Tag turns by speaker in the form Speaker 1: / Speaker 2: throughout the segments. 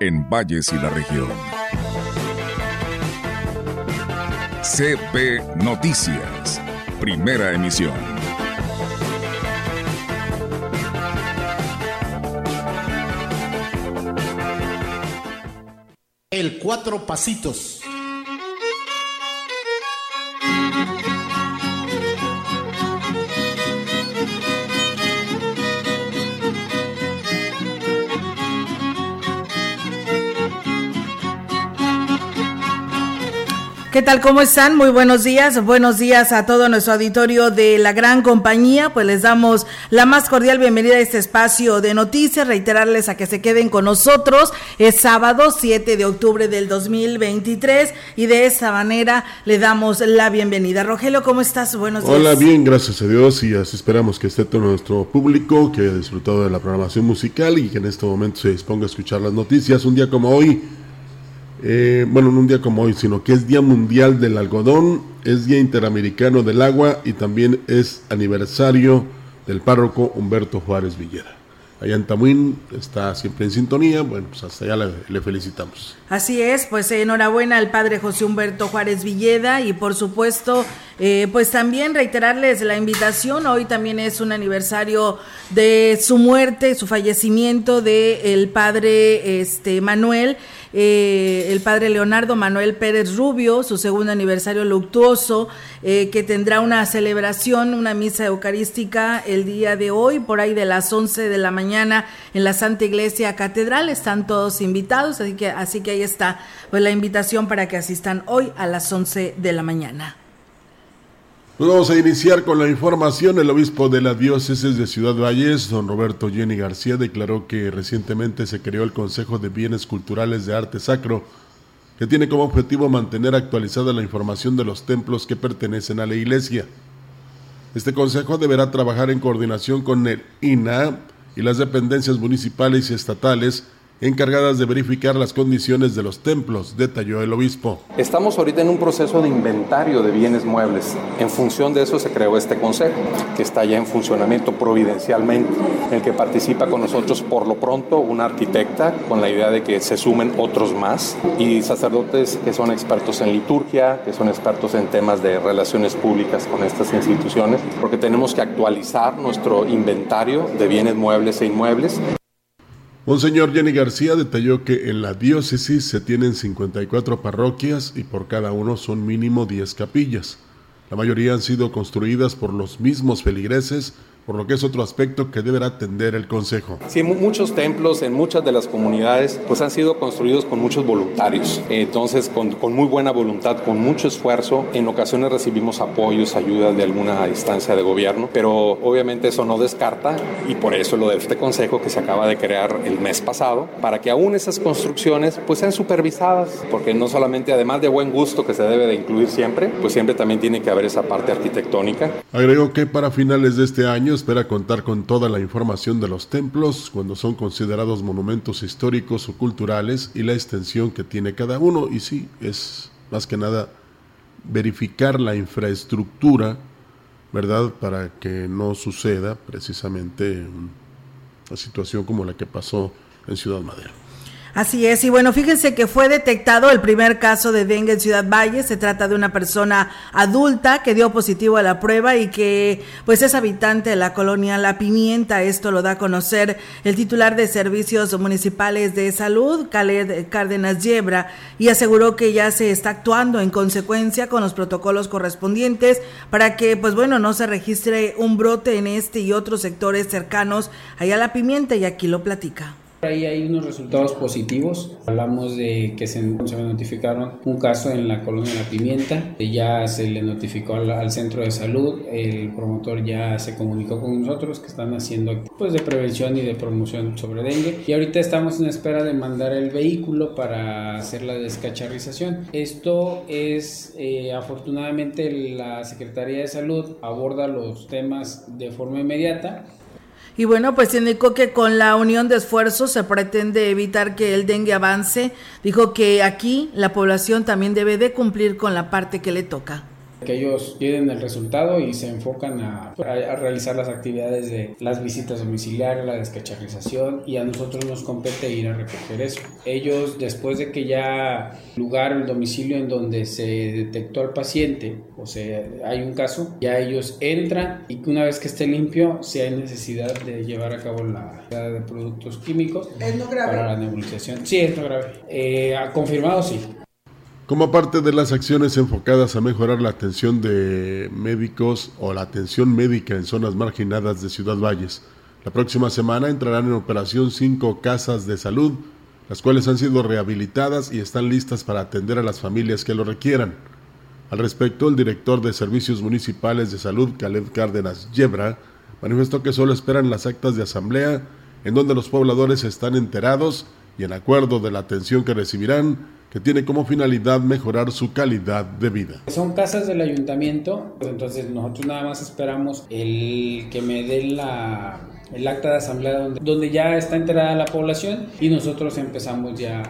Speaker 1: en Valles y la región. CP Noticias, primera emisión.
Speaker 2: El cuatro pasitos.
Speaker 3: ¿Qué tal? ¿Cómo están? Muy buenos días. Buenos días a todo nuestro auditorio de la gran compañía. Pues les damos la más cordial bienvenida a este espacio de noticias. Reiterarles a que se queden con nosotros. Es sábado 7 de octubre del 2023 y de esta manera le damos la bienvenida. Rogelio, ¿cómo estás? Buenos días.
Speaker 4: Hola, bien, gracias a Dios y así esperamos que esté todo nuestro público que haya disfrutado de la programación musical y que en este momento se disponga a escuchar las noticias. Un día como hoy eh, bueno, no un día como hoy, sino que es Día Mundial del Algodón, es Día Interamericano del Agua y también es aniversario del párroco Humberto Juárez Villera. Allá en Tamuín está siempre en sintonía, bueno, pues hasta allá le, felicitamos.
Speaker 3: Así es, pues enhorabuena al padre José Humberto Juárez Villeda y por supuesto, eh, pues también reiterarles la invitación, hoy también es un aniversario de su muerte, su fallecimiento de el padre este Manuel, eh, el padre Leonardo Manuel Pérez Rubio, su segundo aniversario luctuoso, eh, que tendrá una celebración, una misa eucarística el día de hoy, por ahí de las 11 de la mañana en la Santa Iglesia Catedral. Están todos invitados, así que, así que ahí está pues, la invitación para que asistan hoy a las 11 de la mañana.
Speaker 4: Pues vamos a iniciar con la información. El obispo de la diócesis de Ciudad Valles, don Roberto Jenny García, declaró que recientemente se creó el Consejo de Bienes Culturales de Arte Sacro, que tiene como objetivo mantener actualizada la información de los templos que pertenecen a la Iglesia. Este consejo deberá trabajar en coordinación con el INA y las dependencias municipales y estatales encargadas de verificar las condiciones de los templos, detalló el obispo.
Speaker 5: Estamos ahorita en un proceso de inventario de bienes muebles. En función de eso se creó este consejo, que está ya en funcionamiento providencialmente, en el que participa con nosotros por lo pronto una arquitecta, con la idea de que se sumen otros más, y sacerdotes que son expertos en liturgia, que son expertos en temas de relaciones públicas con estas instituciones, porque tenemos que actualizar nuestro inventario de bienes muebles e inmuebles.
Speaker 4: Monseñor Jenny García detalló que en la diócesis se tienen 54 parroquias y por cada uno son mínimo 10 capillas. La mayoría han sido construidas por los mismos feligreses por lo que es otro aspecto que deberá atender el Consejo.
Speaker 5: Sí, muchos templos en muchas de las comunidades pues han sido construidos con muchos voluntarios, entonces con, con muy buena voluntad, con mucho esfuerzo, en ocasiones recibimos apoyos, ayudas de alguna instancia de gobierno, pero obviamente eso no descarta y por eso lo de este Consejo que se acaba de crear el mes pasado, para que aún esas construcciones pues sean supervisadas, porque no solamente además de buen gusto que se debe de incluir siempre, pues siempre también tiene que haber esa parte arquitectónica.
Speaker 4: Agregó que para finales de este año espera contar con toda la información de los templos cuando son considerados monumentos históricos o culturales y la extensión que tiene cada uno. Y sí, es más que nada verificar la infraestructura, ¿verdad? Para que no suceda precisamente una situación como la que pasó en Ciudad Madero.
Speaker 3: Así es, y bueno, fíjense que fue detectado el primer caso de dengue en Ciudad Valle. Se trata de una persona adulta que dio positivo a la prueba y que pues es habitante de la colonia La Pimienta. Esto lo da a conocer el titular de Servicios Municipales de Salud, Khaled Cárdenas Yebra, y aseguró que ya se está actuando en consecuencia con los protocolos correspondientes para que pues bueno, no se registre un brote en este y otros sectores cercanos allá a La Pimienta y aquí lo platica.
Speaker 6: Ahí hay unos resultados positivos. Hablamos de que se, se notificaron un caso en la colonia La Pimienta. Ya se le notificó al, centro de salud. El promotor ya se comunicó con nosotros que están haciendo pues, de prevención y de promoción sobre dengue. Y ahorita estamos en espera de mandar el vehículo para hacer la descacharrización. Esto es, eh, afortunadamente, la Secretaría de Salud aborda los temas de forma inmediata
Speaker 3: y bueno, pues indicó que con la unión de esfuerzos se pretende evitar que el dengue avance. Dijo que aquí la población también debe de cumplir con la parte que le toca
Speaker 6: que ellos tienen el resultado y se enfocan a, realizar las actividades de las visitas domiciliarias, la descacharrización y a nosotros nos compete ir a recoger eso. Ellos después de que ya lugar, el domicilio en donde se detectó al paciente, o sea, hay un caso, ya ellos entran y que una vez que esté limpio, si hay necesidad de llevar a cabo la de productos químicos para la nebulización. Sí, es no grave. Eh, confirmado, sí.
Speaker 4: Como parte de las acciones enfocadas a mejorar la atención de médicos o la atención médica en zonas marginadas de Ciudad Valles, la próxima semana entrarán en operación cinco casas de salud, las cuales han sido rehabilitadas y están listas para atender a las familias que lo requieran. Al respecto, el director de Servicios Municipales de Salud, Caleb Cárdenas Yebra, manifestó que solo esperan las actas de asamblea en donde los pobladores están enterados y en acuerdo de la atención que recibirán que tiene como finalidad mejorar su calidad de vida.
Speaker 6: Son casas del ayuntamiento, entonces nosotros nada más esperamos el que me den la, el acta de asamblea donde, donde ya está enterada la población y nosotros empezamos ya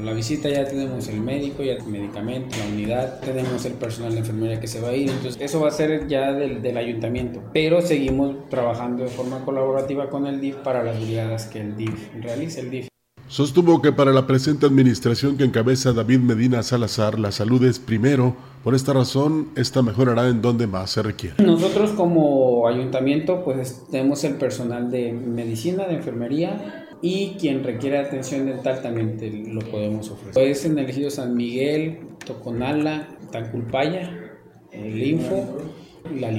Speaker 6: la visita, ya tenemos el médico, ya el medicamento, la unidad, tenemos el personal de enfermería que se va a ir, entonces eso va a ser ya del, del ayuntamiento, pero seguimos trabajando de forma colaborativa con el DIF para las brigadas que el DIF realice, el DIF
Speaker 4: Sostuvo que para la presente administración que encabeza David Medina Salazar, la salud es primero. Por esta razón, esta mejorará en donde más se requiere.
Speaker 6: Nosotros como ayuntamiento, pues tenemos el personal de medicina, de enfermería y quien requiere atención dental también lo podemos ofrecer. Es en el ejido San Miguel, Toconala, Taculpaya, el Info la.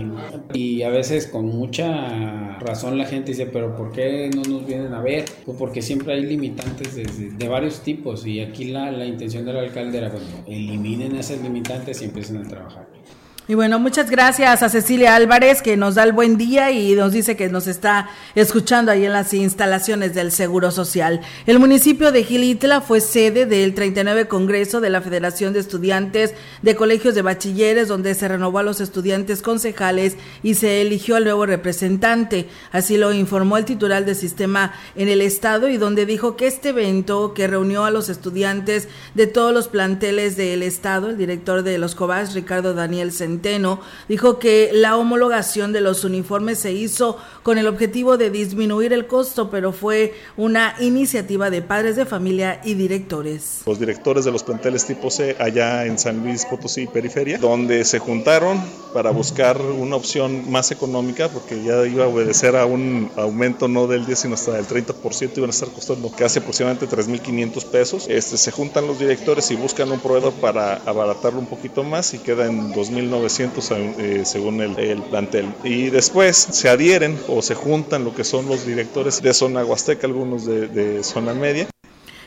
Speaker 6: Y a veces con mucha razón la gente dice, pero ¿por qué no nos vienen a ver? Pues porque siempre hay limitantes de, de, varios tipos y aquí la, la intención del alcalde era, bueno, eliminen esas limitantes y empiecen a trabajar.
Speaker 3: Y bueno, muchas gracias a Cecilia Álvarez que nos da el buen día y nos dice que nos está escuchando ahí en las instalaciones del Seguro Social. El municipio de Gilitla fue sede del 39 Congreso de la Federación de Estudiantes de Colegios de Bachilleres, donde se renovó a los estudiantes concejales y se eligió al nuevo representante. Así lo informó el titular del sistema en el estado y donde dijo que este evento que reunió a los estudiantes de todos los planteles del estado, el director de los COBAS, Ricardo Daniel dijo que la homologación de los uniformes se hizo con el objetivo de disminuir el costo, pero fue una iniciativa de padres de familia y directores.
Speaker 7: Los directores de los planteles tipo C allá en San Luis Potosí, periferia, donde se juntaron para buscar una opción más económica, porque ya iba a obedecer a un aumento no del 10, sino hasta del 30%, iban a estar costando casi aproximadamente 3.500 pesos. Este, se juntan los directores y buscan un proveedor para abaratarlo un poquito más y queda en 2.900 eh, según el, plantel. Y después se adhieren o se juntan lo que son los directores de zona huasteca, algunos de, de zona media,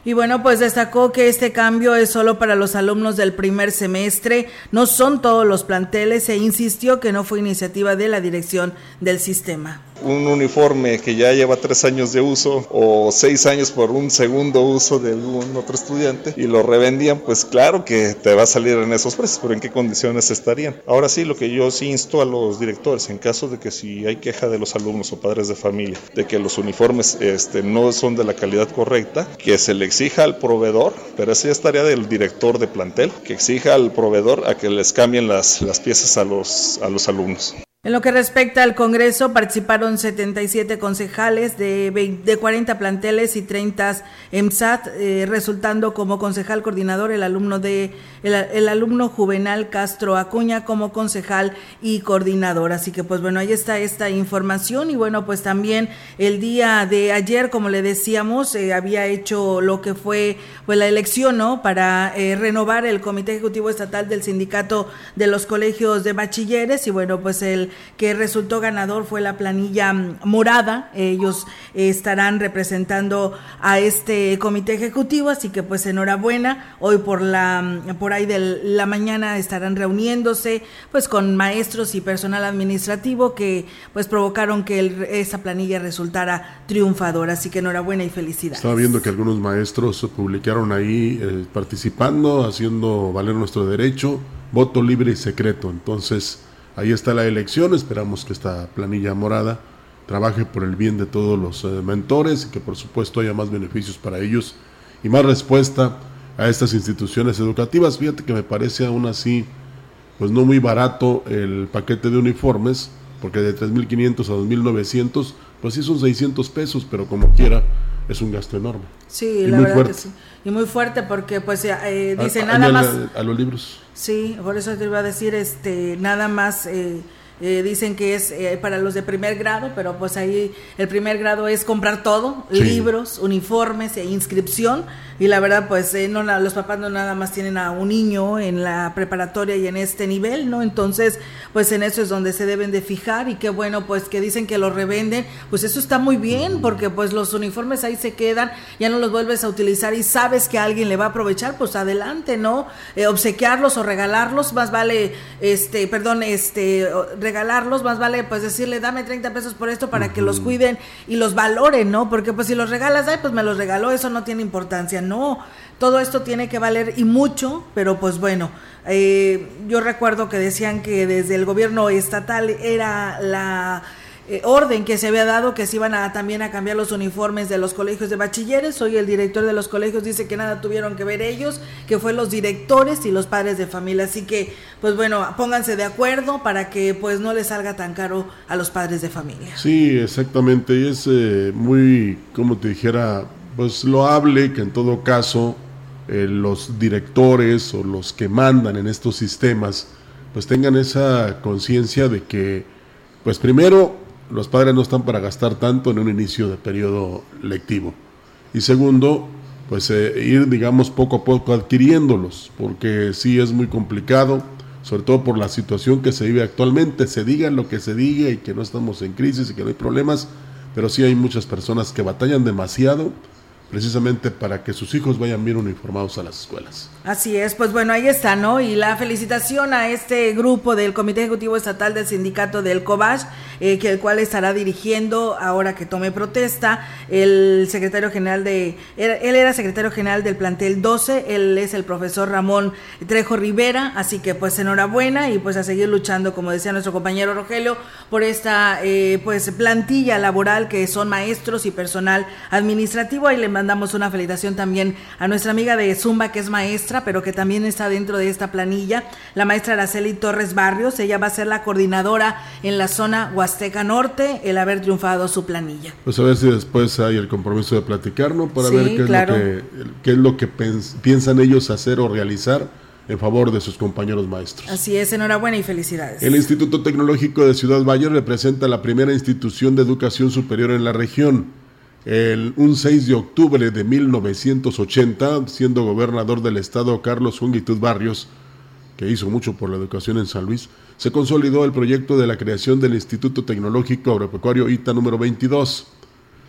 Speaker 3: y bueno, pues destacó que este cambio es solo para los alumnos del primer semestre, no son todos los planteles e insistió que no fue iniciativa de la dirección del sistema
Speaker 7: un uniforme que ya lleva tres años de uso o seis años por un segundo uso de algún otro estudiante y lo revendían, pues claro que te va a salir en esos precios, pero ¿en qué condiciones estarían? Ahora sí, lo que yo sí insto a los directores, en caso de que si hay queja de los alumnos o padres de familia, de que los uniformes este, no son de la calidad correcta, que se le exija al proveedor, pero esa ya es tarea del director de plantel, que exija al proveedor a que les cambien las, las piezas a los, a los alumnos.
Speaker 3: En lo que respecta al Congreso, participaron 77 concejales de, de 40 planteles y 30 EMSAT, eh, resultando como concejal coordinador el alumno de el, alumno Juvenal Castro Acuña como concejal y coordinador. Así que pues bueno, ahí está esta información y bueno, pues también el día de ayer, como le decíamos, eh, había hecho lo que fue pues la elección, ¿no? Para eh, renovar el Comité Ejecutivo Estatal del Sindicato de los Colegios de Bachilleres y bueno, pues el que resultó ganador fue la planilla mm, morada. Ellos estarán representando a este comité ejecutivo, así que pues enhorabuena. Hoy por la mm, por ahí de la mañana estarán reuniéndose pues con maestros y personal administrativo que pues provocaron que esa planilla resultara triunfadora. Así que enhorabuena y felicidades.
Speaker 4: Estaba viendo que algunos maestros publicaron ahí eh, participando, haciendo valer nuestro derecho, voto libre y secreto. Entonces, ahí está la elección. Esperamos que esta planilla morada trabaje por el bien de todos los eh, mentores y que por supuesto haya más beneficios para ellos y más respuesta a estas instituciones educativas. Fíjate que me parece aún así, pues no muy barato el paquete de uniformes, porque de 3.500 a 2.900, pues sí son 600 pesos, pero como quiera, es un gasto enorme.
Speaker 3: Sí, la verdad que sí. Y muy fuerte porque pues eh, dice nada más...
Speaker 4: A, los libros.
Speaker 3: Sí, por eso te iba a decir, este, nada más... Eh, eh, dicen que es eh, para los de primer grado, pero pues ahí el primer grado es comprar todo, libros, uniformes e inscripción. Y la verdad, pues eh, no los papás no nada más tienen a un niño en la preparatoria y en este nivel, ¿no? Entonces, pues en eso es donde se deben de fijar y qué bueno, pues que dicen que los revenden, pues eso está muy bien, porque pues los uniformes ahí se quedan, ya no los vuelves a utilizar y sabes que alguien le va a aprovechar, pues adelante, ¿no? obsequiarlos o regalarlos, más vale, este, perdón, este regalarlos, más vale pues decirle, dame 30 pesos por esto para que los cuiden y los valoren, ¿no? Porque pues si los regalas, ay, pues me los regaló, eso no tiene importancia, no, todo esto tiene que valer y mucho, pero pues bueno, eh, yo recuerdo que decían que desde el gobierno estatal era la eh, orden que se había dado que se iban a también a cambiar los uniformes de los colegios de bachilleres. Hoy el director de los colegios dice que nada tuvieron que ver ellos, que fue los directores y los padres de familia. Así que, pues bueno, pónganse de acuerdo para que pues no les salga tan caro a los padres de familia.
Speaker 4: Sí, exactamente. Y es eh, muy, como te dijera, pues loable que en todo caso eh, los directores o los que mandan en estos sistemas pues tengan esa conciencia de que, pues primero, los padres no están para gastar tanto en un inicio de periodo lectivo. Y segundo, pues eh, ir, digamos, poco a poco adquiriéndolos, porque sí es muy complicado, sobre todo por la situación que se vive actualmente. Se diga lo que se diga y que no estamos en crisis y que no hay problemas, pero sí hay muchas personas que batallan demasiado precisamente para que sus hijos vayan bien uniformados a las escuelas.
Speaker 3: Así es, pues bueno, ahí está, ¿no? Y la felicitación a este grupo del Comité Ejecutivo Estatal del Sindicato del COBAS, eh, que el cual estará dirigiendo ahora que tome protesta el secretario general de, él era secretario general del plantel 12, él es el profesor Ramón Trejo Rivera, así que pues enhorabuena y pues a seguir luchando, como decía nuestro compañero Rogelio, por esta eh, pues plantilla laboral que son maestros y personal administrativo. Ahí le mandamos una felicitación también a nuestra amiga de Zumba, que es maestra pero que también está dentro de esta planilla, la maestra Araceli Torres Barrios. Ella va a ser la coordinadora en la zona Huasteca Norte, el haber triunfado su planilla.
Speaker 4: Pues a ver si después hay el compromiso de platicar, ¿no? Para ver qué, es lo que, qué es lo que piensan ellos hacer o realizar en favor de sus compañeros maestros.
Speaker 3: Así es, enhorabuena y felicidades.
Speaker 4: El Instituto Tecnológico de Ciudad Valle representa la primera institución de educación superior en la región el, un 6 de octubre de 1980, siendo gobernador del estado Carlos Jungitud Barrios, que hizo mucho por la educación en San Luis, se consolidó el proyecto de la creación del Instituto Tecnológico Agropecuario ITA número 22.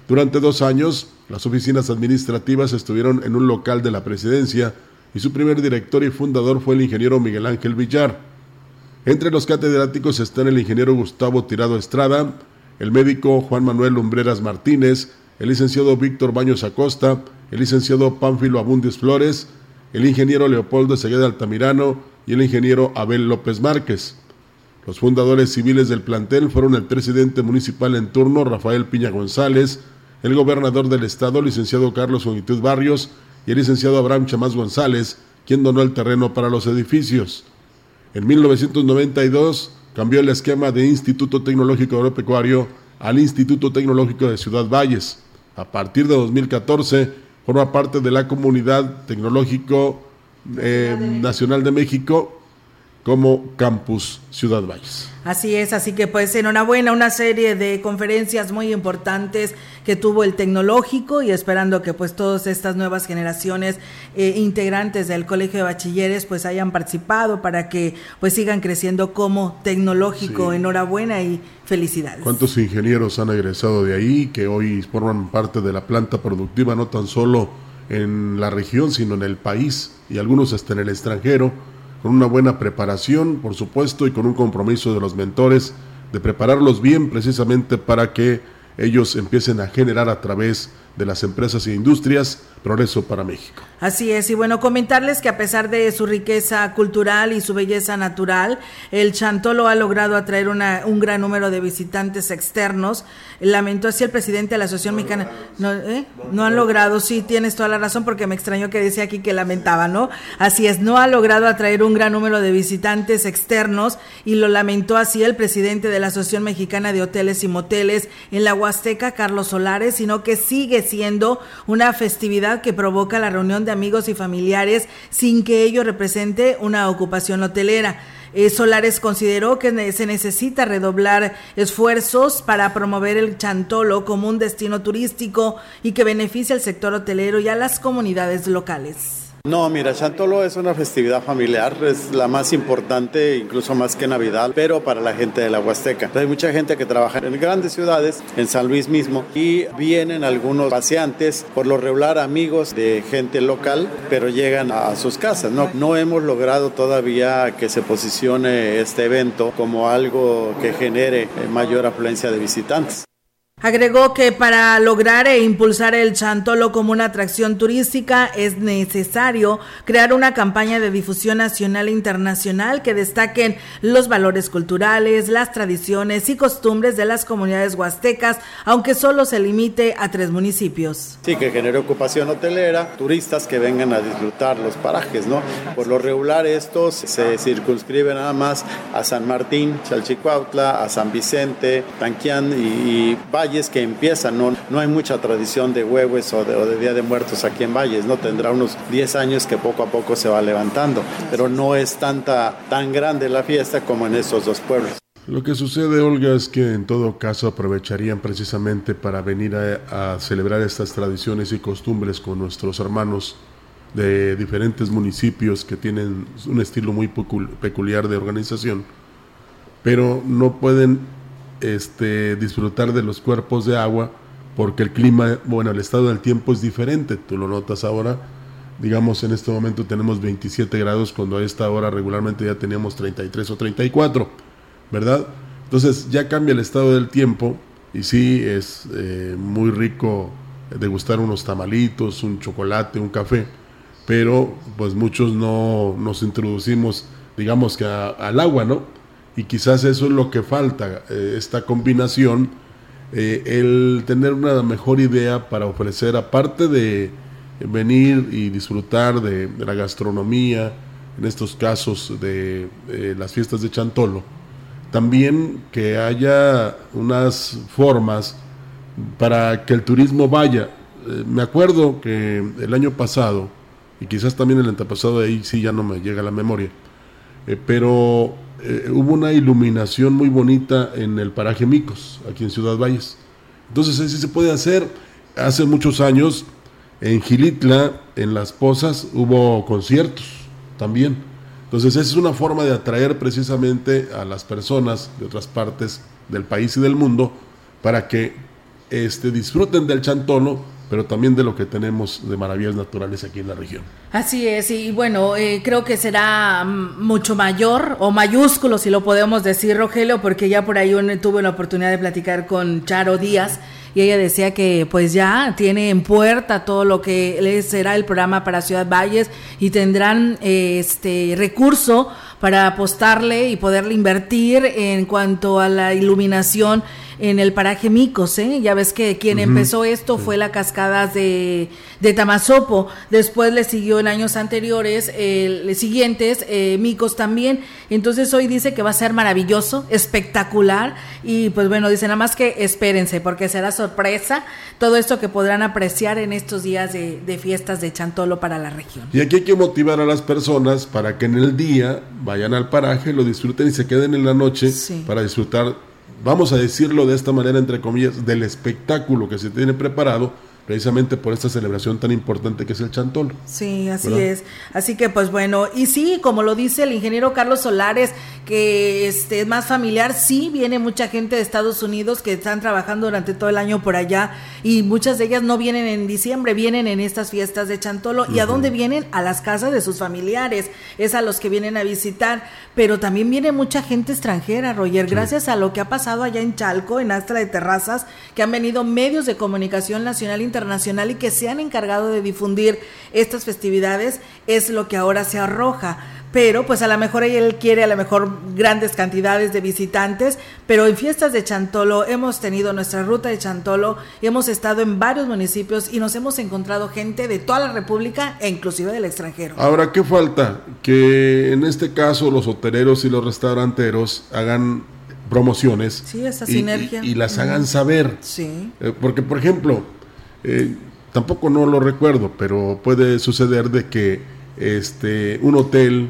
Speaker 4: Durante dos años, las oficinas administrativas estuvieron en un local de la presidencia y su primer director y fundador fue el ingeniero Miguel Ángel Villar. Entre los catedráticos están el ingeniero Gustavo Tirado Estrada, el médico Juan Manuel Lumbreras Martínez, el licenciado Víctor Baños Acosta, el licenciado Pánfilo Abundis Flores, el ingeniero Leopoldo Segueda Altamirano y el ingeniero Abel López Márquez. Los fundadores civiles del plantel fueron el presidente municipal en turno, Rafael Piña González, el gobernador del estado, licenciado Carlos Onitud Barrios, y el licenciado Abraham Chamás González, quien donó el terreno para los edificios. En 1992 cambió el esquema de Instituto Tecnológico Agropecuario al Instituto Tecnológico de Ciudad Valles. A partir de 2014 forma parte de la Comunidad Tecnológico eh, Nacional de México como Campus Ciudad Valles.
Speaker 3: Así es, así que pues enhorabuena, una serie de conferencias muy importantes que tuvo el tecnológico y esperando que pues todas estas nuevas generaciones eh, integrantes del Colegio de Bachilleres pues hayan participado para que pues sigan creciendo como tecnológico. Enhorabuena y felicidades.
Speaker 4: ¿Cuántos ingenieros han egresado de ahí que hoy forman parte de la planta productiva no tan solo en la región sino en el país y algunos hasta en el extrangero? Con una buena preparación, por supuesto, y con un compromiso de los mentores de prepararlos bien precisamente para que ellos empiecen a generar a través de las empresas e industrias progreso para México.
Speaker 3: Así es, y bueno, comentarles que a pesar de su riqueza cultural y su belleza natural, el Chantolo ha logrado atraer una, un gran número de visitantes externos. Lamentó así el presidente de la Asociación Mexicana. No, ¿eh? no han logrado, sí, tienes toda la razón, porque me extrañó que decía aquí que lamentaba, ¿no? Así es, no ha logrado atraer un gran número de visitantes externos y lo lamentó así el presidente de la Asociación Mexicana de Hoteles y Moteles en la Huasteca, Carlos Solares, sino que sigue siendo una festividad que provoca la reunión de amigos y familiares sin que ello represente una ocupación hotelera. Eh, Solares consideró que se necesita redoblar esfuerzos para promover el Chantolo como un destino turístico y que beneficie al sector hotelero y a las comunidades locales.
Speaker 8: No, mira, Chantolo es una festividad familiar, es la más importante, incluso más que Navidad, pero para la gente de la Huasteca. Hay mucha gente que trabaja en grandes ciudades, en San Luis mismo, y vienen algunos paseantes, por lo regular amigos de gente local, pero llegan a sus casas. No, no hemos logrado todavía que se posicione este evento como algo que genere mayor afluencia de visitantes.
Speaker 3: Agregó que para lograr e impulsar el Chantolo como una atracción turística es necesario crear una campaña de difusión nacional e internacional que destaquen los valores culturales, las tradiciones y costumbres de las comunidades huastecas, aunque solo se limite a tres municipios.
Speaker 8: Sí, que genere ocupación hotelera, turistas que vengan a disfrutar los parajes, ¿no? Por lo regular estos se circunscriben nada más a San Martín, Chalchicuautla, a San Vicente, Tanquián y, y Valles que empiezan, no, no hay mucha tradición de huevos o de, o de Día de Muertos aquí en Valles, no tendrá unos 10 años que poco a poco se va levantando, pero no es tanta, tan grande la fiesta como en estos dos pueblos.
Speaker 4: Lo que sucede, Olga, es que en todo caso aprovecharían precisamente para venir a, a, celebrar estas tradiciones y costumbres con nuestros hermanos de diferentes municipios que tienen un estilo muy peculiar de organización, pero no pueden este, disfrutar de los cuerpos de agua porque el clima, bueno, el estado del tiempo es diferente, tú lo notas ahora, digamos en este momento tenemos 27 grados cuando a esta hora regularmente ya teníamos 33 o 34, ¿verdad? Entonces ya cambia el estado del tiempo y sí es eh, muy rico degustar unos tamalitos, un chocolate, un café, pero pues muchos no nos introducimos, digamos que al agua, ¿no? Y quizás eso es lo que falta, eh, esta combinación, eh, el tener una mejor idea para ofrecer, aparte de venir y disfrutar de, la gastronomía, en estos casos de eh, las fiestas de Chantolo, también que haya unas formas para que el turismo vaya. Me acuerdo que el año pasado, y quizás también el antepasado ahí sí ya no me llega a la memoria, pero eh, hubo una iluminación muy bonita en el paraje Micos, aquí en Ciudad Valles. Entonces, así se puede hacer. Hace muchos años, en Gilitla, en Las Pozas, hubo conciertos también. Entonces, esa es una forma de atraer precisamente a las personas de otras partes del país y del mundo para que este, disfruten del chantolo pero también de lo que tenemos de maravillas naturales aquí en la región.
Speaker 3: Así es, y bueno, eh, creo que será mucho mayor o mayúsculo, si lo podemos decir, Rogelio, porque ya por ahí tuve la oportunidad de platicar con Charo Díaz y ella decía que pues ya tiene en puerta todo lo que será el programa para Ciudad Valles y tendrán este recurso para apostarle y poderle invertir en cuanto a la iluminación en el paraje Micos, ¿eh? Ya ves que quien empezó esto fue la cascada de, de Tamazopo, después le siguió en años anteriores, eh, siguientes, eh, Micos también, entonces hoy dice que va a ser maravilloso, espectacular, y pues bueno, dice nada más que espérense, porque será sorpresa todo esto que podrán apreciar en estos días de, de fiestas de Chantolo para la región.
Speaker 4: Y aquí hay que motivar a las personas para que en el día vayan al paraje, lo disfruten y se queden en la noche para disfrutar, vamos a decirlo de esta manera, entre comillas, del espectáculo que se tiene preparado precisamente por esta celebración tan importante que es el Chantolo.
Speaker 3: Sí, así es. Así que pues bueno, y sí, como lo dice el ingeniero Carlos Solares, que este, es más familiar, sí viene mucha gente de Estados Unidos que están trabajando durante todo el año por allá y muchas de ellas no vienen en diciembre, vienen en estas fiestas de Chantolo. ¿Y a dónde vienen? A las casas de sus familiares, es a los que vienen a visitar, pero también viene mucha gente extranjera, Roger, gracias a lo que ha pasado allá en Chalco, en Astra de Terrazas, que han venido medios de comunicación nacional internacional internacional y que se han encargado de difundir estas festividades es lo que ahora se arroja. Pero pues a lo mejor él quiere a lo mejor grandes cantidades de visitantes, pero en fiestas de Chantolo hemos tenido nuestra ruta de Chantolo, hemos estado en varios municipios y nos hemos encontrado gente de toda la República e inclusive del extranjero.
Speaker 4: Ahora, ¿qué falta? Que en este caso los hoteleros y los restauranteros hagan promociones
Speaker 3: sí, esa sinergia.
Speaker 4: Y, las hagan saber.
Speaker 3: Sí.
Speaker 4: Eh, porque, por ejemplo, eh, tampoco no lo recuerdo, pero puede suceder de que este, un hotel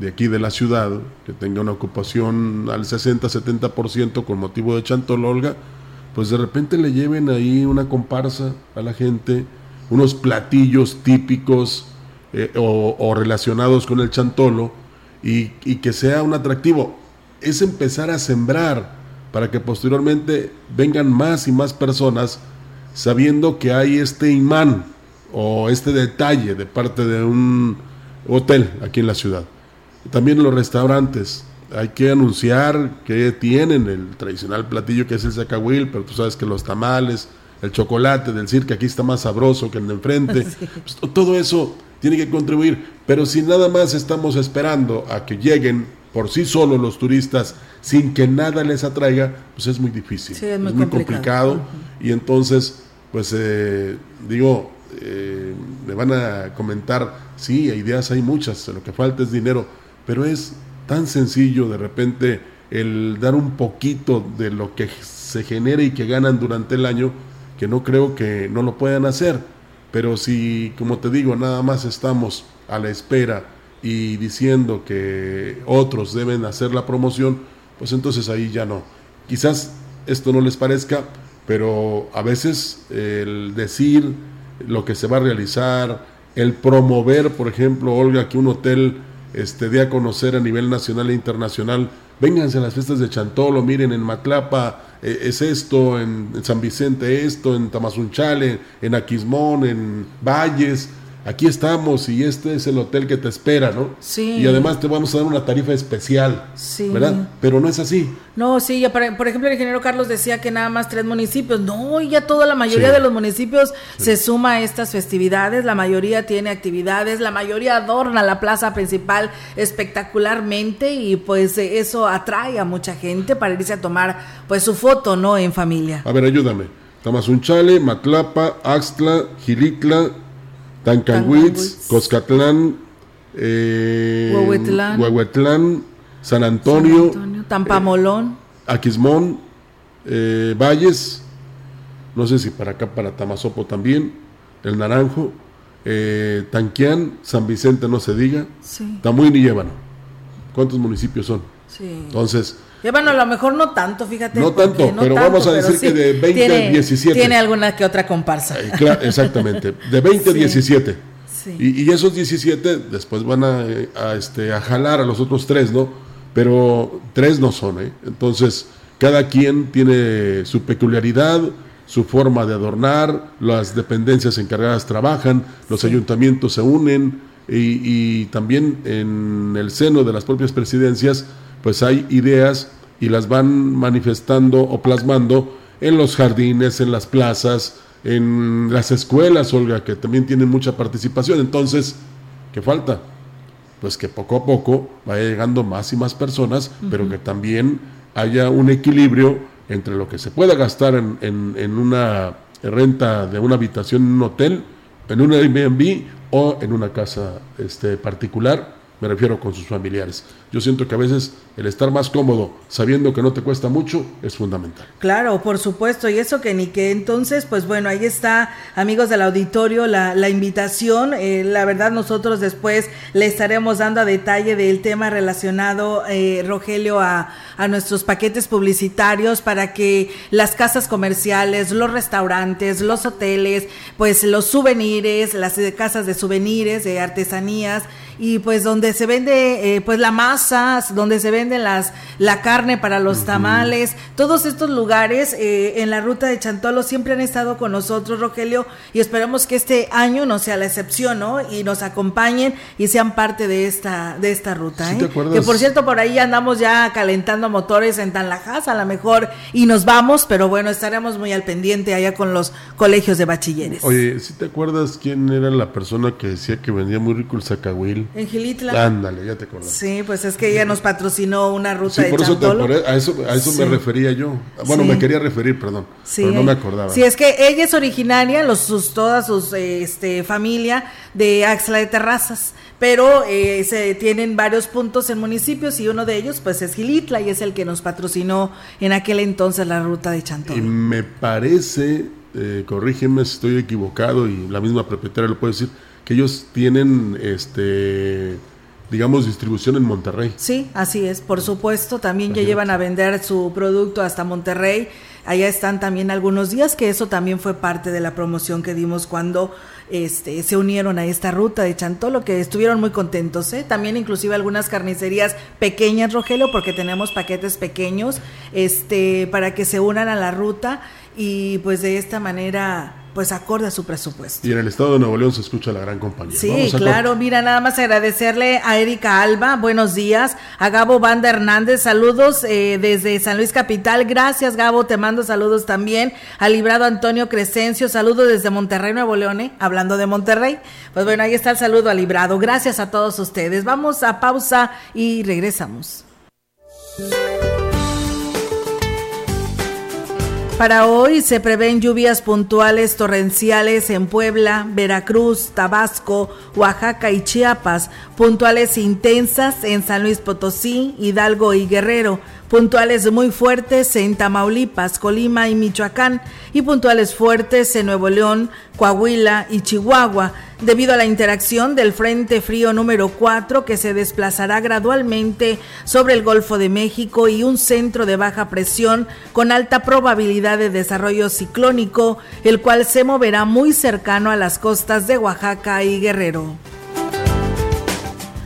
Speaker 4: de aquí de la ciudad que tenga una ocupación al 60-70% con motivo de Chantololga, pues de repente le lleven ahí una comparsa a la gente, unos platillos típicos eh, o, relacionados con el chantolo y, y que sea un atractivo. Es empezar a sembrar para que posteriormente vengan más y más personas sabiendo que hay este imán o este detalle de parte de un hotel aquí en la ciudad. También los restaurantes. Hay que anunciar que tienen el tradicional platillo que es el zacahuil, pero tú sabes que los tamales, el chocolate del circo aquí está más sabroso que el de enfrente. Pues, todo eso tiene que contribuir. Pero si nada más estamos esperando a que lleguen por sí solos los turistas sin que nada les atraiga, pues es muy difícil.
Speaker 3: es muy,
Speaker 4: complicado. Y entonces, pues eh, digo, eh, me van a comentar, sí, ideas hay muchas, lo que falta es dinero, pero es tan sencillo de repente el dar un poquito de lo que se genera y que ganan durante el año, que no creo que no lo puedan hacer. Pero si, como te digo, nada más estamos a la espera y diciendo que otros deben hacer la promoción, pues entonces ahí ya no. Quizás esto no les parezca, pero a veces el decir lo que se va a realizar, el promover, por ejemplo, Olga, que un hotel este, dé a conocer a nivel nacional e internacional, vénganse a las fiestas de Chantolo, miren, en Matlapa eh, es esto, en, en, San Vicente esto, en Tamazunchale, en Aquismón, en Valles, aquí estamos y este es el hotel que te espera, ¿no?
Speaker 3: Sí.
Speaker 4: Y además te vamos a dar una tarifa especial,
Speaker 3: sí.
Speaker 4: ¿verdad? Pero no es así.
Speaker 3: No, sí, ya por, ejemplo el ingeniero Carlos decía que nada más tres municipios, no, ya toda la mayoría de los municipios se suma a estas festividades, la mayoría tiene actividades, la mayoría adorna la plaza principal espectacularmente y pues eso atrae a mucha gente para irse a tomar pues su foto, ¿no? En familia.
Speaker 4: A ver, ayúdame. Tamazunchale, Matlapa, Axtla, Gilitla, Tancanwitz, Coscatlán, eh, Huehuetlán, San Antonio,
Speaker 3: Tampamolón,
Speaker 4: eh, Aquismón, eh, Valles, no sé si para acá, para Tamazopo también, El Naranjo, eh, Tanquián, San Vicente, no se diga,
Speaker 3: sí.
Speaker 4: Tamuín y Llévano. ¿Cuántos municipios son?
Speaker 3: Sí.
Speaker 4: Entonces,
Speaker 3: bueno, a lo mejor no tanto, fíjate.
Speaker 4: No tanto, pero vamos a decir que de 20
Speaker 3: tiene,
Speaker 4: a 17.
Speaker 3: Tiene alguna que otra comparsa.
Speaker 4: Eh, claro, exactamente, de 20 a 17.
Speaker 3: Sí.
Speaker 4: Y, y, esos 17 después van a, a, este, a jalar a los otros tres, ¿no? Pero tres no son, ¿eh? Entonces, cada quien tiene su peculiaridad, su forma de adornar, las dependencias encargadas trabajan, los sí. ayuntamientos se unen y, y también en el seno de las propias presidencias pues hay ideas y las van manifestando o plasmando en los jardines, en las plazas, en las escuelas, Olga, que también tienen mucha participación. Entonces, ¿qué falta? Pues que poco a poco vaya llegando más y más personas, uh -huh. pero que también haya un equilibrio entre lo que se pueda gastar en, en, en una renta de una habitación en un hotel, en un Airbnb o en una casa este, particular, me refiero con sus familiares. Yo siento que a veces el estar más cómodo sabiendo que no te cuesta mucho es fundamental.
Speaker 3: Claro, por supuesto, y eso que ni que entonces, pues bueno, ahí está, amigos del auditorio, la, la invitación. Eh, la verdad, nosotros después le estaremos dando a detalle del tema relacionado, eh, Rogelio, a, a nuestros paquetes publicitarios para que las casas comerciales, los restaurantes, los hoteles, pues los souvenirs, las casas de souvenirs, de artesanías, y pues donde se vende eh, pues la masa, donde se venden las la carne para los tamales, todos estos lugares eh, en la ruta de Chantolo siempre han estado con nosotros, Rogelio, y esperamos que este año no sea la excepción, ¿no? Y nos acompañen y sean parte de esta de esta ruta, ¿eh? Que por cierto por ahí andamos ya calentando motores en Tanlajas, a lo mejor y nos vamos, pero bueno, estaremos muy al pendiente allá con los colegios de bachilleres.
Speaker 4: Oye, ¿si te acuerdas quién era la persona que decía que vendía muy rico el zacahuil?
Speaker 3: En Gilitla.
Speaker 4: Ándale, ya te acuerdas.
Speaker 3: Sí, pues es que ella nos patrocinó una ruta
Speaker 4: Sí,
Speaker 3: de
Speaker 4: por eso, te- por e- a eso, a eso me refería yo. Bueno,
Speaker 3: Sí.
Speaker 4: me quería referir, perdón,
Speaker 3: Sí.
Speaker 4: pero no me acordaba.
Speaker 3: Sí, es que ella es originaria, los, sus, toda su este, familia de Axla de Terrazas, pero eh, se tienen varios puntos en municipios y uno de ellos pues es Gilitla y es el que nos patrocinó en aquel entonces la ruta de
Speaker 4: Y
Speaker 3: Chantolo.
Speaker 4: me parece, eh, corrígeme si estoy equivocado y la misma propietaria lo puede decir, que ellos tienen, este, digamos, distribución en Monterrey.
Speaker 3: Sí, así es, por supuesto, también ya llevan a vender su producto hasta Monterrey. Allá están también algunos días, que eso también fue parte de la promoción que dimos cuando este, se unieron a esta ruta de Chantolo, que estuvieron muy contentos. ¿eh? También inclusive algunas carnicerías pequeñas, Rogelio, porque tenemos paquetes pequeños este, para que se unan a la ruta y pues de esta manera pues acorde a su presupuesto.
Speaker 4: Y en el estado de Nuevo León se escucha la gran compañía.
Speaker 3: Sí, claro, mira, nada más agradecerle a Erika Alba, buenos días, a Gabo Banda Hernández, saludos eh, desde San Luis Capital, gracias Gabo, te mando saludos también, a Librado Antonio Crescencio, saludos desde Monterrey, Nuevo León, ¿eh? hablando de Monterrey, pues bueno, ahí está el saludo a Librado, gracias a todos ustedes, vamos a pausa y regresamos. Para hoy se prevén lluvias puntuales torrenciales en Puebla, Veracruz, Tabasco, Oaxaca y Chiapas, puntuales intensas en San Luis Potosí, Hidalgo y Guerrero, puntuales muy fuertes en Tamaulipas, Colima y Michoacán y puntuales fuertes en Nuevo León, Coahuila y Chihuahua, debido a la interacción del Frente Frío número 4 que se desplazará gradualmente sobre el Golfo de México y un centro de baja presión con alta probabilidad de desarrollo ciclónico, el cual se moverá muy cercano a las costas de Oaxaca y Guerrero.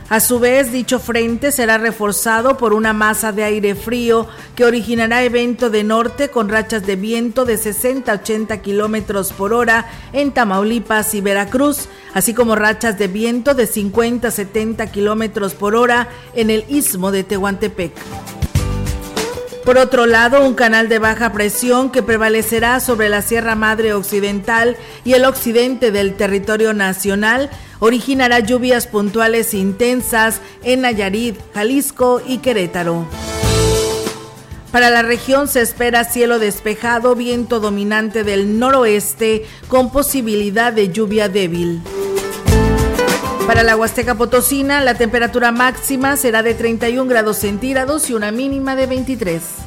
Speaker 3: A su vez, dicho frente será reforzado por una masa de aire frío que originará evento de norte con rachas de viento de 60 a 80 kilómetros por hora en Tamaulipas y Veracruz, así como rachas de viento de 50 a 70 kilómetros por hora en el istmo de Tehuantepec. Por otro lado, un canal de baja presión que prevalecerá sobre la Sierra Madre Occidental y el occidente del territorio nacional originará lluvias puntuales intensas en Nayarit, Jalisco y Querétaro. Para la región se espera cielo despejado, viento dominante del noroeste con posibilidad de lluvia débil. Para la Huasteca Potosina, la temperatura máxima será de 31 grados centígrados y una mínima de 23.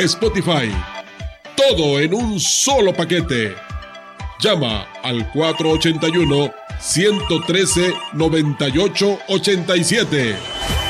Speaker 4: Spotify. Todo en un solo paquete. Llama al 481 113 9887.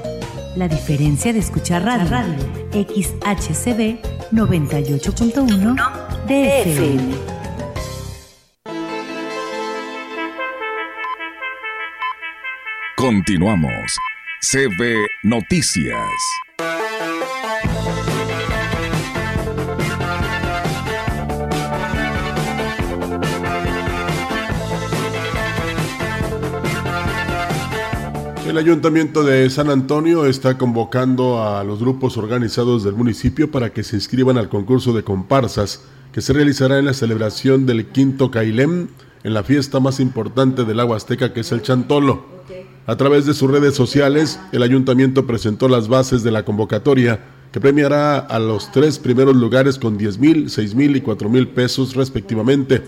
Speaker 9: La diferencia de escuchar radio, radio. XHCB 98.1 DFM.
Speaker 1: Continuamos. CB Noticias.
Speaker 4: El Ayuntamiento de San Antonio está convocando a los grupos organizados del municipio para que se inscriban al concurso de comparsas que se realizará en la celebración del quinto Cailem en la fiesta más importante del agua azteca que es el Chantolo. A través de sus redes sociales, el ayuntamiento presentó las bases de la convocatoria que premiará a los tres primeros lugares con 10 mil, 6 mil y 4 mil pesos respectivamente.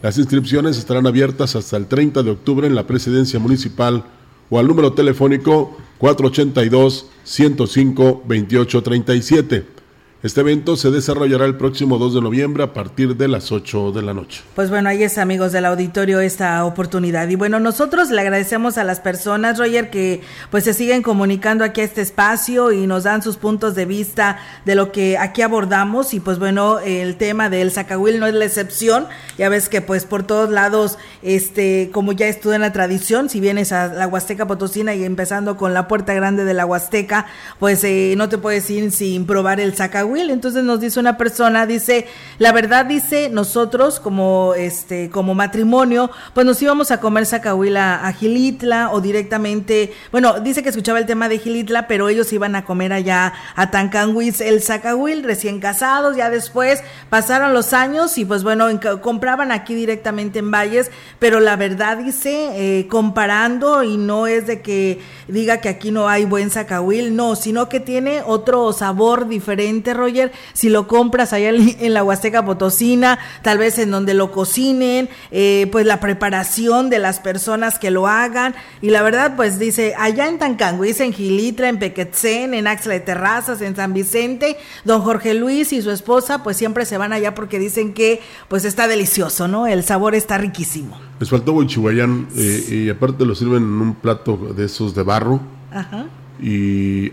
Speaker 4: Las inscripciones estarán abiertas hasta el 30 de octubre en la presidencia municipal o al número telefónico 482 105 2837. Este evento se desarrollará el próximo 2 de noviembre a partir de las 8 de la noche.
Speaker 3: Pues bueno, ahí es amigos del auditorio esta oportunidad. Y bueno, nosotros le agradecemos a las personas, Roger, que pues se siguen comunicando aquí a este espacio y nos dan sus puntos de vista de lo que aquí abordamos. Y pues bueno, el tema del Zacahuil no es la excepción. Ya ves que pues por todos lados, este, como ya en la tradición, si vienes a la Huasteca Potosina y empezando con la puerta grande de la Huasteca, pues eh, no te puedes ir sin probar el Zacahuil entonces nos dice una persona, dice, la verdad dice, nosotros como este como matrimonio, pues nos íbamos a comer zacahuil a, Gilitla o directamente, bueno, dice que escuchaba el tema de Gilitla, pero ellos iban a comer allá a Tancanguis el zacahuil, recién casados, ya después pasaron los años y pues bueno, compraban aquí directamente en Valles, pero la verdad dice, eh, comparando y no es de que diga que aquí no hay buen zacahuil, no, sino que tiene otro sabor diferente, Roger, si lo compras allá en la Huasteca Potosina, tal vez en donde lo cocinen, eh, pues la preparación de las personas que lo hagan. Y la verdad, pues dice, allá en Tancanguis, en Gilitra, en Pequetzen, en Axla de Terrazas, en San Vicente, don Jorge Luis y su esposa, pues siempre se van allá porque dicen que pues está delicioso, ¿no? El sabor está riquísimo.
Speaker 4: Les faltó Huichihuayán eh, y aparte lo sirven en un plato de esos de barro. Ajá. Y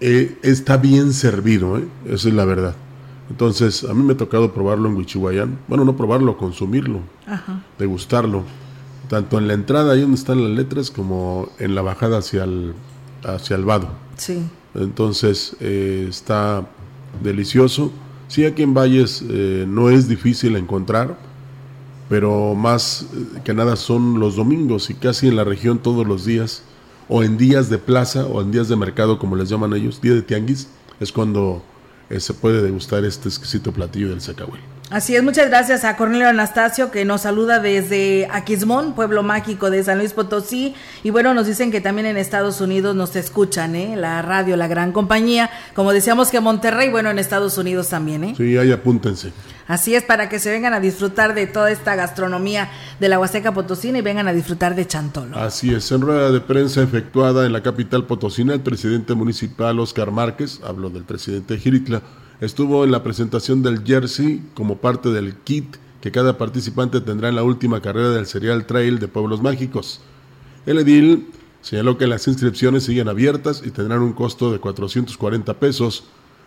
Speaker 4: eh, está bien servido, ¿eh? esa es la verdad. Entonces, a mí me ha tocado probarlo en Huichihuayán. Bueno, no probarlo, consumirlo, Ajá. degustarlo. Tanto en la entrada, ahí donde están las letras, como en la bajada hacia el, hacia el vado.
Speaker 3: Sí.
Speaker 4: Entonces, eh, está delicioso. Sí, aquí en Valles eh, no es difícil encontrar, pero más que nada son los domingos y casi en la región todos los días, o en días de plaza o en días de mercado, como les llaman ellos, día de tianguis, es cuando eh, se puede degustar este exquisito platillo del zacahuel.
Speaker 3: Así es, muchas gracias a Cornelio Anastasio que nos saluda desde Aquismón, pueblo mágico de San Luis Potosí. Y bueno, nos dicen que también en Estados Unidos nos escuchan, ¿eh? La radio, la gran compañía. Como decíamos que Monterrey, bueno, en Estados Unidos también, ¿eh?
Speaker 4: Sí, ahí apúntense.
Speaker 3: Así es, para que se vengan a disfrutar de toda esta gastronomía de la Huasteca Potosina y vengan a disfrutar de Chantolo.
Speaker 4: Así es, en rueda de prensa efectuada en la capital potosina, el presidente municipal Oscar Márquez, hablo del presidente Giritla, estuvo en la presentación del jersey como parte del kit que cada participante tendrá en la última carrera del Serial Trail de Pueblos Mágicos. El edil señaló que las inscripciones siguen abiertas y tendrán un costo de 440 pesos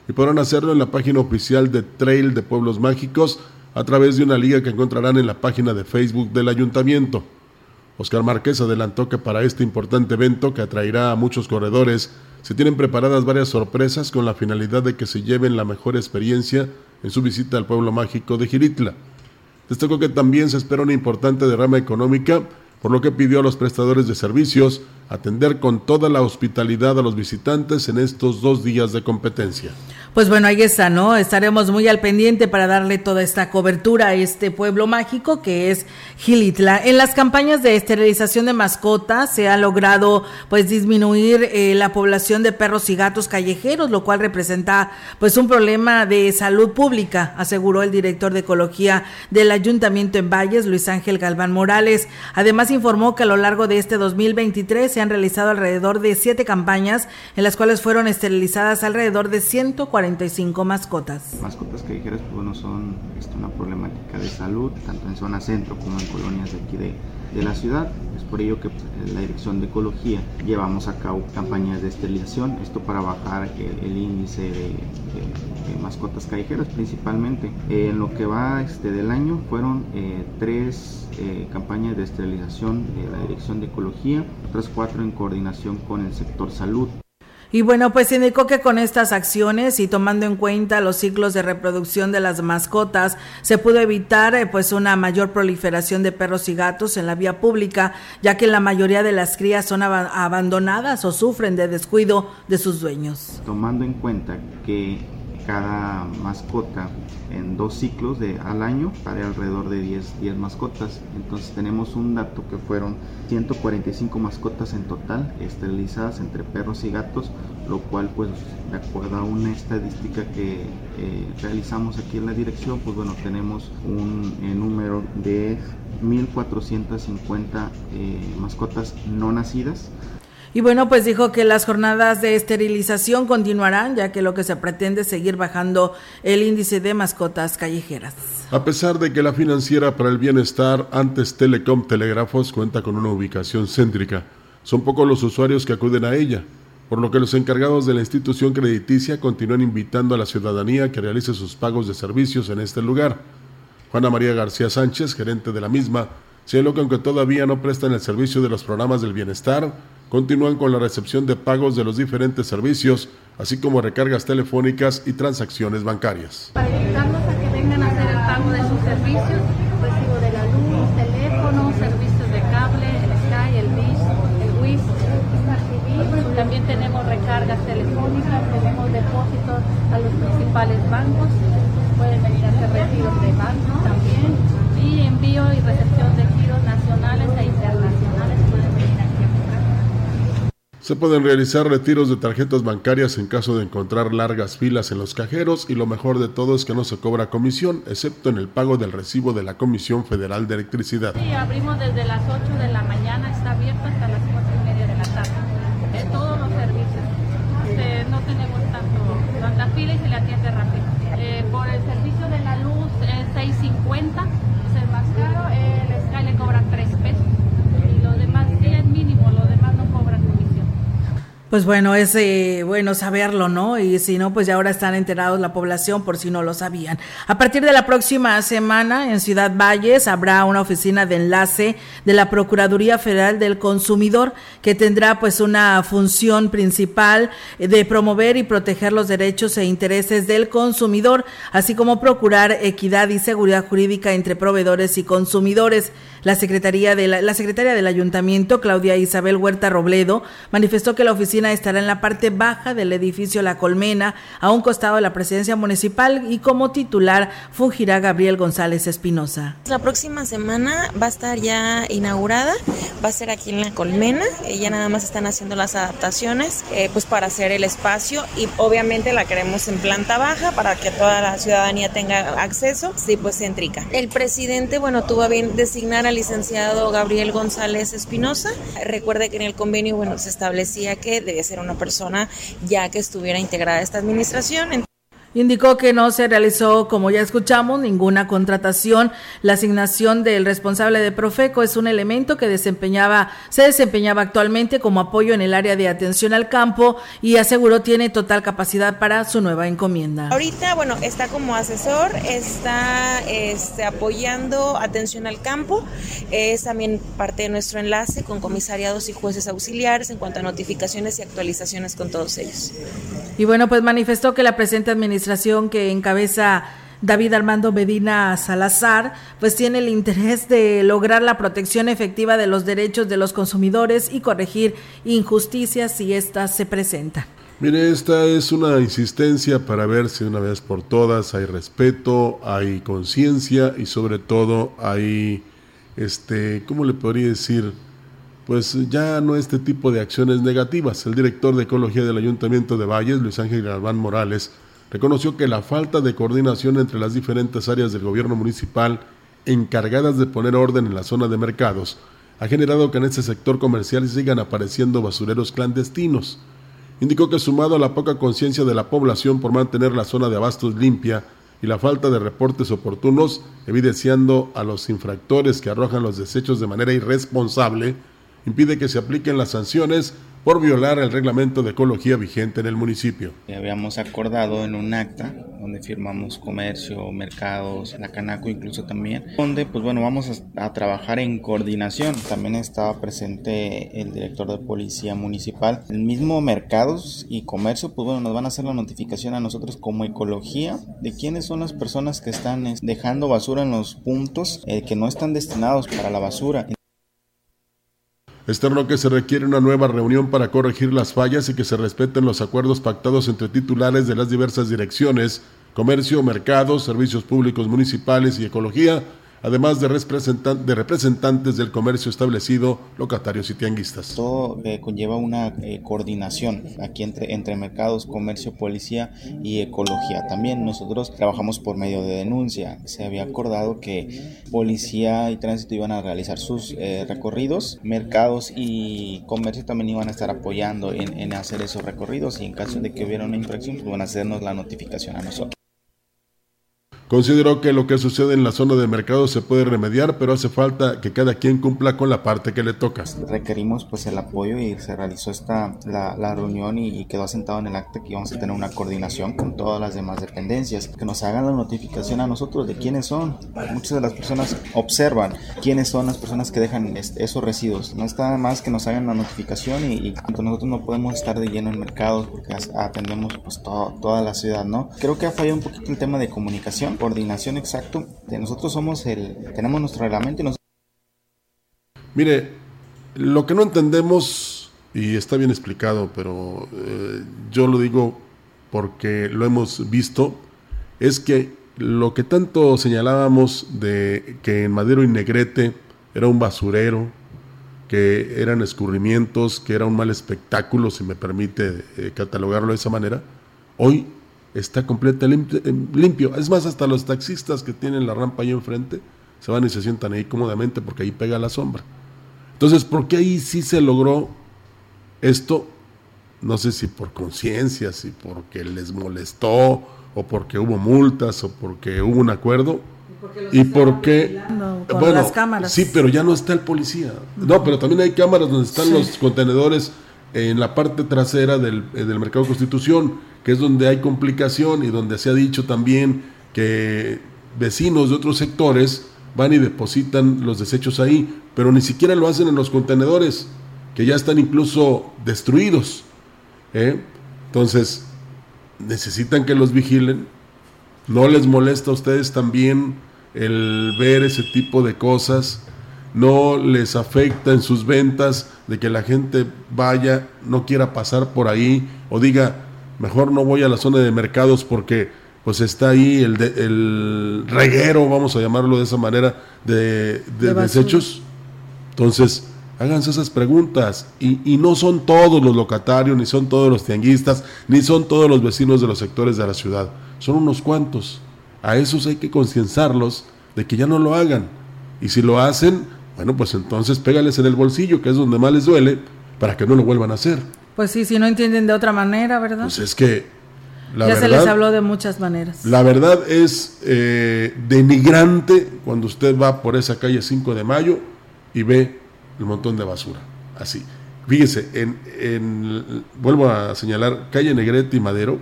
Speaker 4: y podrán hacerlo en la página oficial de Trail de Pueblos Mágicos a través de una liga que encontrarán en la página de Facebook del ayuntamiento. Oscar Márquez adelantó que para este importante evento que atraerá a muchos corredores se tienen preparadas varias sorpresas con la finalidad de que se lleven la mejor experiencia en su visita al pueblo mágico de Giritla. Destacó que también se espera una importante derrama económica, por lo que pidió a los prestadores de servicios atender con toda la hospitalidad a los visitantes en estos dos días de competencia.
Speaker 3: Pues bueno, ahí está, ¿no? Estaremos muy al pendiente para darle toda esta cobertura a este pueblo mágico que es Gilitla. En las campañas de esterilización de mascotas se ha logrado pues disminuir eh, la población de perros y gatos callejeros, lo cual representa pues un problema de salud pública, aseguró el director de ecología del Ayuntamiento en Valles, Luis Ángel Galván Morales. Además informó que a lo largo de este 2023 se han realizado alrededor de siete campañas en las cuales fueron esterilizadas alrededor de 140 45 mascotas.
Speaker 10: Mascotas callejeras, pues bueno, son este, una problemática de salud, tanto en zona centro como en colonias de aquí de, de la ciudad. Por ello que la Dirección de Ecología llevamos a cabo campañas de esterilización, esto para bajar el, índice de, mascotas callejeras principalmente. en lo que va este, del año fueron eh, tres eh, campañas de esterilización de la Dirección de Ecología, otras cuatro en coordinación con el sector salud.
Speaker 3: Y bueno, pues indicó que con estas acciones y tomando en cuenta los ciclos de reproducción de las mascotas, se pudo evitar eh, pues una mayor proliferación de perros y gatos en la vía pública, ya que la mayoría de las crías son ab abandonadas o sufren de descuido de sus dueños.
Speaker 10: Tomando en cuenta que cada mascota en dos ciclos de, al año para alrededor de 10, 10 mascotas. Entonces tenemos un dato que fueron 145 mascotas en total esterilizadas entre perros y gatos, lo cual pues de acuerdo a una estadística que eh, realizamos aquí en la dirección, pues bueno, tenemos un eh, número de 1450 eh, mascotas no nacidas
Speaker 3: y bueno, pues dijo que las jornadas de esterilización continuarán, ya que lo que se pretende es seguir bajando el índice de mascotas callejeras.
Speaker 4: A pesar de que la financiera para el bienestar, antes Telecom Telégrafos, cuenta con una ubicación céntrica, son pocos los usuarios que acuden a ella, por lo que los encargados de la institución crediticia continúan invitando a la ciudadanía que realice sus pagos de servicios en este lugar. Juana María García Sánchez, gerente de la misma, señaló que aunque todavía no prestan el servicio de los programas del bienestar, continúan con la recepción de pagos de los diferentes servicios, así como recargas telefónicas y transacciones bancarias.
Speaker 11: Para invitarlos a que vengan a hacer el pago de sus servicios, recibo de la luz, teléfono, servicios de cable, el Sky, el BIS, el WIS, también tenemos recargas telefónicas, tenemos depósitos a los principales bancos, pueden venir a hacer retiros de bancos también, y envío y recepción de giros nacionales e internacionales
Speaker 4: se pueden realizar retiros de tarjetas bancarias en caso de encontrar largas filas en los cajeros y lo mejor de todo es que no se cobra comisión, excepto en el pago del recibo de la Comisión Federal de Electricidad.
Speaker 11: Sí, abrimos desde las 8 de la mañana, está abierto hasta las 4 y media de la tarde. En todos los servicios. Este, no tenemos tanto, tanta fila y se le atiende rápido. Eh, por el servicio de la luz es 6.50, es el más caro, el Sky le cobra 3 pesos. Y lo demás sí es mínimo, lo demás no cobran comisión.
Speaker 3: Pues bueno, es eh, bueno saberlo, ¿no? Y si no, pues ya ahora están enterados la población por si no lo sabían. A partir de la próxima semana en Ciudad Valles habrá una oficina de enlace de la Procuraduría Federal del Consumidor que tendrá pues una función principal de promover y proteger los derechos e intereses del consumidor, así como procurar equidad y seguridad jurídica entre proveedores y consumidores. La Secretaría de la, la secretaria del Ayuntamiento, Claudia Isabel Huerta Robledo, manifestó que la oficina estará en la parte baja del edificio La Colmena, a un costado de la presidencia municipal y como titular fungirá Gabriel González Espinosa.
Speaker 12: La próxima semana va a estar ya inaugurada, va a ser aquí en La Colmena, ya nada más están haciendo las adaptaciones eh, pues para hacer el espacio y obviamente la queremos en planta baja para que toda la ciudadanía tenga acceso, sí pues céntrica. El presidente, bueno, tuvo a bien designar al licenciado Gabriel González Espinosa. Recuerde que en el convenio, bueno, se establecía que debe ser una persona ya que estuviera integrada esta administración.
Speaker 3: Indicó que no se realizó, como ya escuchamos, ninguna contratación. La asignación del responsable de Profeco es un elemento que desempeñaba, se desempeñaba actualmente como apoyo en el área de atención al campo y aseguró tiene total capacidad para su nueva encomienda.
Speaker 12: Ahorita, bueno, está como asesor, está este, apoyando atención al campo, es también parte de nuestro enlace con comisariados y jueces auxiliares en cuanto a notificaciones y actualizaciones con todos ellos.
Speaker 3: Y bueno, pues manifestó que la presente administración que encabeza David Armando Medina Salazar, pues tiene el interés de lograr la protección efectiva de los derechos de los consumidores y corregir injusticias si éstas se presentan.
Speaker 4: Mire, esta es una insistencia para ver si una vez por todas hay respeto, hay conciencia y sobre todo hay, este, ¿cómo le podría decir? Pues ya no este tipo de acciones negativas. El director de Ecología del Ayuntamiento de Valles, Luis Ángel Galván Morales, reconoció que la falta de coordinación entre las diferentes áreas del gobierno municipal encargadas de poner orden en la zona de mercados ha generado que en este sector comercial sigan apareciendo basureros clandestinos. Indicó que sumado a la poca conciencia de la población por mantener la zona de abastos limpia y la falta de reportes oportunos, evidenciando a los infractores que arrojan los desechos de manera irresponsable, impide que se apliquen las sanciones por violar el reglamento de ecología vigente en el municipio.
Speaker 10: Habíamos acordado en un acta donde firmamos comercio, mercados, la Canaco incluso también, donde pues bueno, vamos a, a, trabajar en coordinación. También estaba presente el director de policía municipal. El mismo mercados y comercio pues bueno, nos van a hacer la notificación a nosotros como ecología de quiénes son las personas que están dejando basura en los puntos eh, que no están destinados para la basura.
Speaker 4: Externo que se requiere una nueva reunión para corregir las fallas y que se respeten los acuerdos pactados entre titulares de las diversas direcciones, comercio, mercados, servicios públicos municipales y ecología, además de, representan de representantes del comercio establecido, locatarios y tianguistas.
Speaker 10: Todo eh, conlleva una eh, coordinación aquí entre, entre mercados, comercio, policía y ecología. También nosotros trabajamos por medio de denuncia. Se había acordado que policía y tránsito iban a realizar sus eh, recorridos, mercados y comercio también iban a estar apoyando en, en hacer esos recorridos y en caso de que hubiera una infracción, pues van a hacernos la notificación a nosotros.
Speaker 4: Consideró que lo que sucede en la zona de mercado se puede remediar, pero hace falta que cada quien cumpla con la parte que le toca.
Speaker 10: Requerimos pues el apoyo y se realizó esta la, la reunión y, y, quedó asentado en el acta que íbamos a tener una coordinación con todas las demás dependencias, que nos hagan la notificación a nosotros de quiénes son. Muchas de las personas observan quiénes son las personas que dejan esos residuos. No está más que nos hagan la notificación y, y nosotros no podemos estar de lleno en mercados porque atendemos pues todo, toda la ciudad, ¿no? Creo que ha fallado un poquito el tema de comunicación coordinación exacto. Nosotros somos el, tenemos nuestro reglamento y.
Speaker 4: Mire, lo que no entendemos, y está bien explicado, pero eh, yo lo digo porque lo hemos visto, es que lo que tanto señalábamos de que en Madero y Negrete era un basurero, que eran escurrimientos, que era un mal espectáculo, si me permite eh, catalogarlo de esa manera, hoy está completamente limpio. Es más, hasta los taxistas que tienen la rampa ahí enfrente se van y se sientan ahí cómodamente porque ahí pega la sombra. Entonces, ¿por qué ahí sí se logró esto? No sé si por conciencia, si porque les molestó, o porque hubo multas, o porque hubo un acuerdo. Y porque, bueno, sí, pero ya no está el policía. No, pero también hay cámaras donde están sí. los contenedores en la parte trasera del, eh, del mercado Constitución, que es donde hay complicación y donde se ha dicho también que vecinos de otros sectores van y depositan los desechos ahí, pero ni siquiera lo hacen en los contenedores, que ya están incluso destruidos. ¿eh? Entonces, necesitan que los vigilen. ¿No les molesta a ustedes también el ver ese tipo de cosas? ¿No les afecta en sus ventas de que la gente vaya, no quiera pasar por ahí o diga, mejor no voy a la zona de mercados porque pues está ahí el, el reguero, vamos a llamarlo de esa manera, de, desechos. Entonces, háganse esas preguntas. Y, y, no son todos los locatarios, ni son todos los tianguistas, ni son todos los vecinos de los sectores de la ciudad. Son unos cuantos. A esos hay que concienciarlos de que ya no lo hagan. Y si lo hacen, bueno, pues entonces pégales en el bolsillo, que es donde más les duele, para que no lo vuelvan a hacer.
Speaker 3: Pues sí, si no entienden de otra manera, ¿verdad?
Speaker 4: Pues es que
Speaker 3: ya se les habló de muchas maneras.
Speaker 4: La verdad es eh, denigrante cuando usted va por esa calle 5 de mayo y ve el montón de basura. Así. Fíjese, en, vuelvo a señalar, calle Negrete y Madero,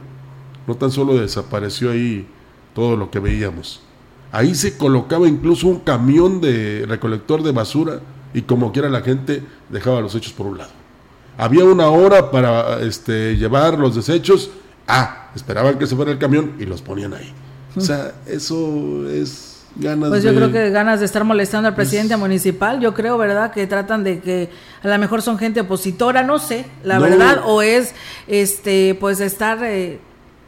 Speaker 4: no tan solo desapareció ahí todo lo que veíamos. Ahí se colocaba incluso un camión de recolector de basura y como quiera la gente dejaba los hechos por un lado. Había una hora para este, llevar los desechos Ah, esperaban que se fuera el camión y los ponían ahí. O sea, eso es ganas
Speaker 3: pues yo creo que ganas de estar molestando al presidente municipal, yo creo, ¿verdad? Que tratan de que a lo mejor son gente opositora, no sé, la verdad, o es este pues estar eh,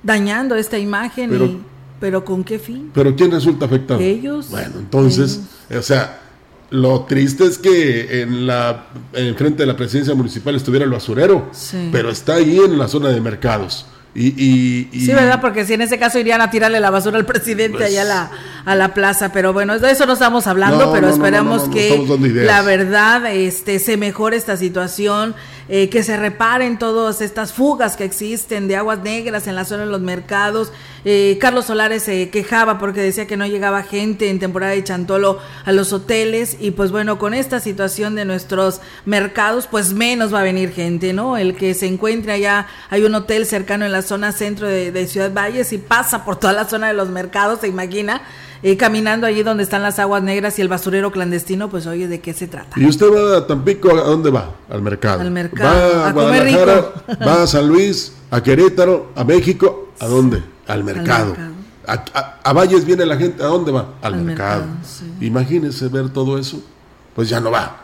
Speaker 3: dañando esta imagen pero, pero con qué fin?
Speaker 4: Pero quién resulta afectado?
Speaker 3: Ellos.
Speaker 4: Bueno, entonces, o sea, lo triste es que en la en frente de la presidencia municipal estuviera el basurero, pero está ahí en la zona de mercados. Y,
Speaker 3: sí, ¿verdad? Porque si en ese caso irían a tirarle la basura al presidente pues allá a la, a la plaza. Pero bueno, de eso no estamos hablando, pero esperamos que la verdad este, se mejore esta situación. Eh, que se reparen todas estas fugas que existen de aguas negras en la zona de los mercados. Eh, Carlos Solares se quejaba porque decía que no llegaba gente en temporada de Chantolo a los hoteles y pues bueno, con esta situación de nuestros mercados, pues menos va a venir gente, ¿no? El que se encuentre allá, hay un hotel cercano en la zona centro de, de Ciudad Valles y pasa por toda la zona de los mercados, se imagina eh, caminando allí donde están las aguas negras y el basurero clandestino, pues oye, ¿de qué se trata?
Speaker 4: ¿Y usted va a Tampico? ¿A dónde va? Al mercado.
Speaker 3: Al mercado.
Speaker 4: Va a, Guadalajara, va a San Luis, a Querétaro, a México. ¿A dónde? Al mercado. A, Valles viene la gente, ¿a dónde va? Al, mercado. Imagínese ver todo eso, pues ya no va.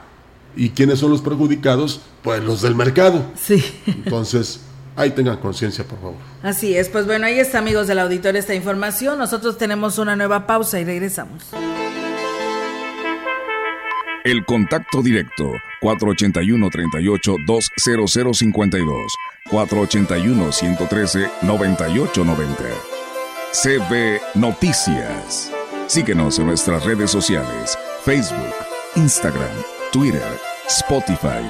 Speaker 4: ¿Y quiénes son los perjudicados? Pues los del mercado.
Speaker 3: Sí.
Speaker 4: Entonces, ahí tengan conciencia, por favor.
Speaker 3: Así es, pues bueno, ahí está, amigos del auditorio, esta información. Nosotros tenemos una nueva pausa y regresamos.
Speaker 1: El contacto directo 481-38-20052, 481-113-9890. CB Noticias. Síguenos en nuestras redes sociales, Facebook, Instagram, Twitter, Spotify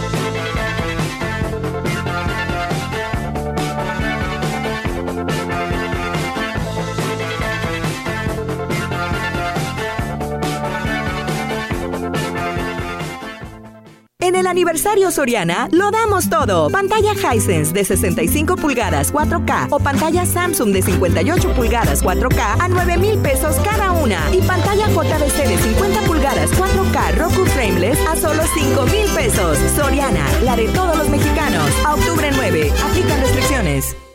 Speaker 13: aniversario Soriana lo damos todo. Pantalla Hisense de 65 pulgadas 4K o pantalla Samsung de 58 pulgadas 4K a 9 mil pesos cada una. Y pantalla JBC de 50 pulgadas 4K Roku Frameless a solo 5 mil pesos. Soriana, la de todos los mexicanos. Octubre 9. Aplican restricciones.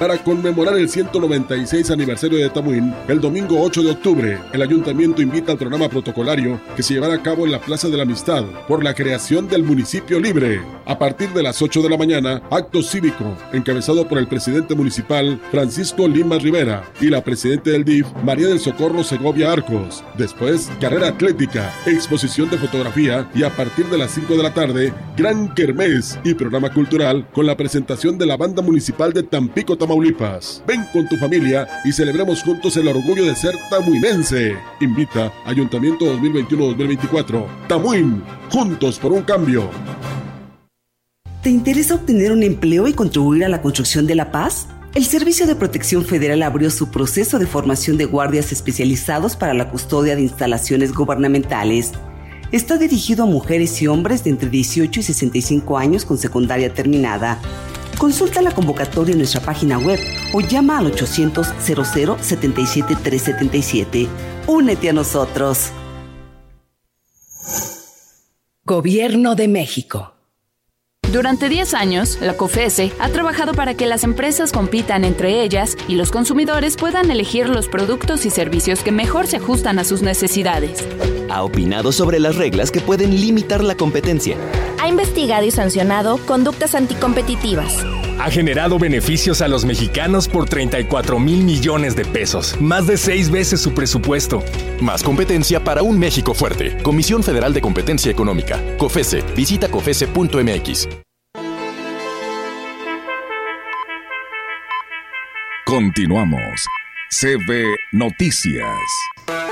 Speaker 4: Para conmemorar el 196 aniversario de Tamuín, el domingo 8 de octubre, el ayuntamiento invita al programa protocolario que se llevará a cabo en la Plaza de la Amistad por la creación del municipio libre. A partir de las 8 de la mañana, acto cívico, encabezado por el presidente municipal Francisco Lima Rivera y la presidenta del DIF, María del Socorro Segovia Arcos. Después, carrera atlética, exposición de fotografía y a partir de las 5 de la tarde, gran kermés y programa cultural con la presentación de la banda municipal de Tampico, Tamaulipas Tamaulipas. Ven con tu familia y celebremos juntos el orgullo de ser tamuinense. Invita Ayuntamiento 2021-2024. Tamuín, juntos por un cambio.
Speaker 14: ¿Te interesa obtener un empleo y contribuir a la construcción de la paz?
Speaker 15: El Servicio de Protección Federal abrió su proceso de formación de guardias especializados para la custodia de instalaciones gubernamentales. Está dirigido a mujeres y hombres de entre 18 y 65 años con secundaria terminada. Consulta la convocatoria en nuestra página web o llama al 800 00 77 377. Únete a nosotros.
Speaker 14: Gobierno de México. Durante 10 años, la COFESE ha trabajado para que las empresas compitan entre ellas y los consumidores puedan elegir los productos y servicios que mejor se ajustan a sus necesidades.
Speaker 16: Ha opinado sobre las reglas que pueden limitar la competencia.
Speaker 17: Ha investigado y sancionado conductas anticompetitivas.
Speaker 18: Ha generado beneficios a los mexicanos por 34 mil millones de pesos, más de seis veces su presupuesto.
Speaker 16: Más competencia para un México fuerte. Comisión Federal de Competencia Económica. COFESE. Visita COFESE.mx.
Speaker 1: Continuamos. CB Noticias.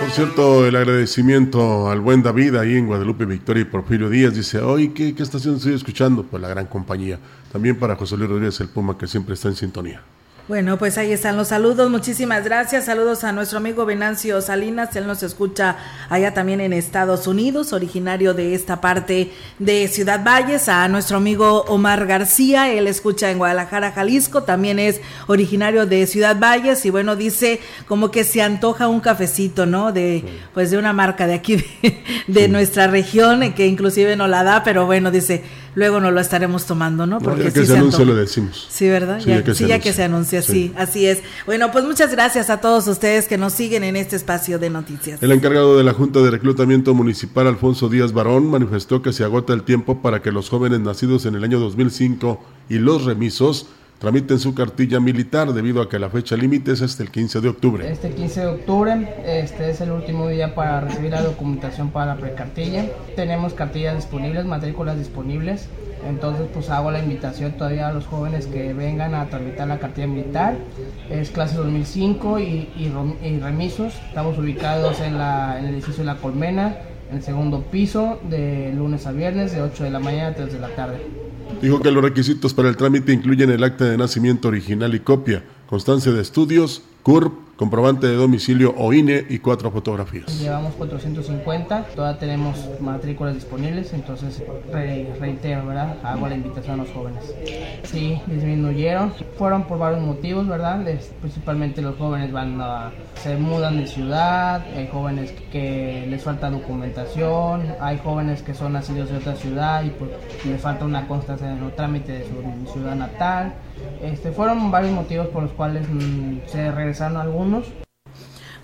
Speaker 4: Por cierto, el agradecimiento al buen David ahí en Guadalupe Victoria y Porfirio Díaz dice, hoy ¿qué, ¿qué estación estoy escuchando? Pues la gran compañía. También para José Luis Rodríguez el Puma que siempre está en sintonía.
Speaker 3: Bueno, pues ahí están los saludos. Muchísimas gracias. Saludos a nuestro amigo Venancio Salinas. Él nos escucha allá también en Estados Unidos, originario de esta parte de Ciudad Valles. A nuestro amigo Omar García. Él escucha en Guadalajara, Jalisco. También es originario de Ciudad Valles. Y bueno, dice como que se antoja un cafecito, ¿no? De, pues de una marca de aquí, de, de nuestra región, que inclusive no la da, pero bueno, dice luego no lo estaremos tomando, ¿no?
Speaker 4: Porque ya que se, anuncie lo decimos.
Speaker 3: Sí, ¿verdad? Sí, ya, que, sí, se ya que se anuncia, sí. así es. Bueno, pues muchas gracias a todos ustedes que nos siguen en este espacio de noticias.
Speaker 4: El encargado de la Junta de Reclutamiento Municipal, Alfonso Díaz Barón, manifestó que se agota el tiempo para que los jóvenes nacidos en el año 2005 y los remisos tramiten su cartilla militar debido a que la fecha límite es hasta el 15 de octubre.
Speaker 19: Este 15 de octubre este es el último día para recibir la documentación para la precartilla. Tenemos cartillas disponibles, matrículas disponibles. Entonces pues hago la invitación todavía a los jóvenes que vengan a tramitar la cartilla militar. Es clase 2005 y, y, y remisos. Estamos ubicados en, la, en el edificio de La Colmena, en el segundo piso, de lunes a viernes, de 8 de la mañana a 3 de la tarde.
Speaker 4: Dijo que los requisitos para el trámite incluyen el acta de nacimiento original y copia, constancia de estudios, CURP, comprobante de domicilio o INE y cuatro fotografías.
Speaker 19: Llevamos 450, todavía tenemos matrículas disponibles, entonces re, reitero, ¿verdad? Hago la invitación a los jóvenes. Sí, disminuyeron, fueron por varios motivos, ¿verdad? Principalmente los jóvenes van a, se mudan de ciudad, hay jóvenes que les falta documentación, hay jóvenes que son nacidos de otra ciudad y pues les falta una constancia en el trámite de su ciudad natal. Este, fueron varios motivos por los cuales mmm, se regresaron algunos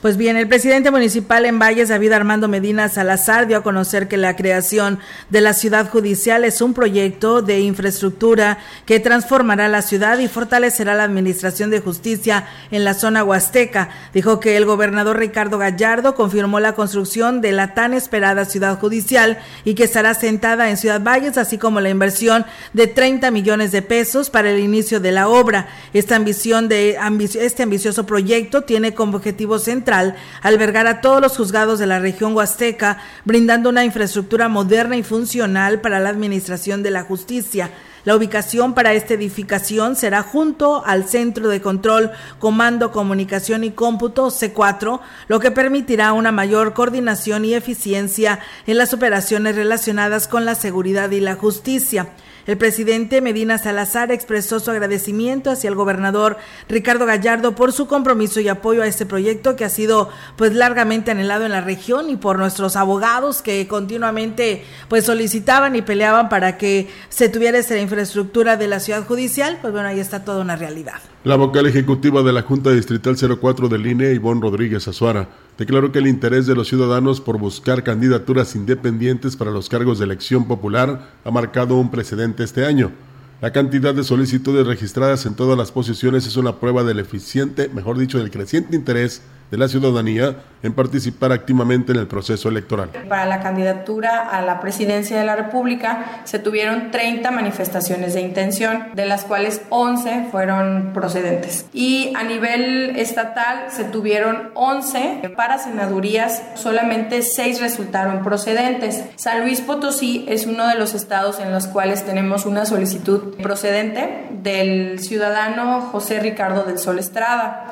Speaker 3: pues bien, el presidente municipal en Valles, David Armando Medina Salazar, dio a conocer que la creación de la ciudad judicial es un proyecto de infraestructura que transformará la ciudad y fortalecerá la administración de justicia en la zona huasteca. Dijo que el gobernador Ricardo Gallardo confirmó la construcción de la tan esperada ciudad judicial y que estará sentada en Ciudad Valles, así como la inversión de 30 millones de pesos para el inicio de la obra. Esta ambición de este ambicioso proyecto tiene como objetivo central albergar a todos los juzgados de la región huasteca, brindando una infraestructura moderna y funcional para la administración de la justicia. La ubicación para esta edificación será junto al Centro de Control, Comando, Comunicación y Cómputo C4, lo que permitirá una mayor coordinación y eficiencia en las operaciones relacionadas con la seguridad y la justicia. El presidente Medina Salazar expresó su agradecimiento hacia el gobernador Ricardo Gallardo por su compromiso y apoyo a este proyecto que ha sido pues largamente anhelado en la región y por nuestros abogados que continuamente pues solicitaban y peleaban para que se tuviera esta infraestructura de la ciudad judicial, pues bueno, ahí está toda una realidad.
Speaker 4: La vocal ejecutiva de la Junta Distrital 04 del INE, Ivonne Rodríguez Azuara, declaró que el interés de los ciudadanos por buscar candidaturas independientes para los cargos de elección popular ha marcado un precedente este año. La cantidad de solicitudes registradas en todas las posiciones es una prueba del eficiente, mejor dicho, del creciente interés de la ciudadanía en participar activamente en el proceso electoral.
Speaker 20: Para la candidatura a la presidencia de la República se tuvieron 30 manifestaciones de intención, de las cuales 11 fueron procedentes. Y a nivel estatal se tuvieron 11 para senadurías, solamente 6 resultaron procedentes. San Luis Potosí es uno de los estados en los cuales tenemos una solicitud procedente del ciudadano José Ricardo del Sol Estrada.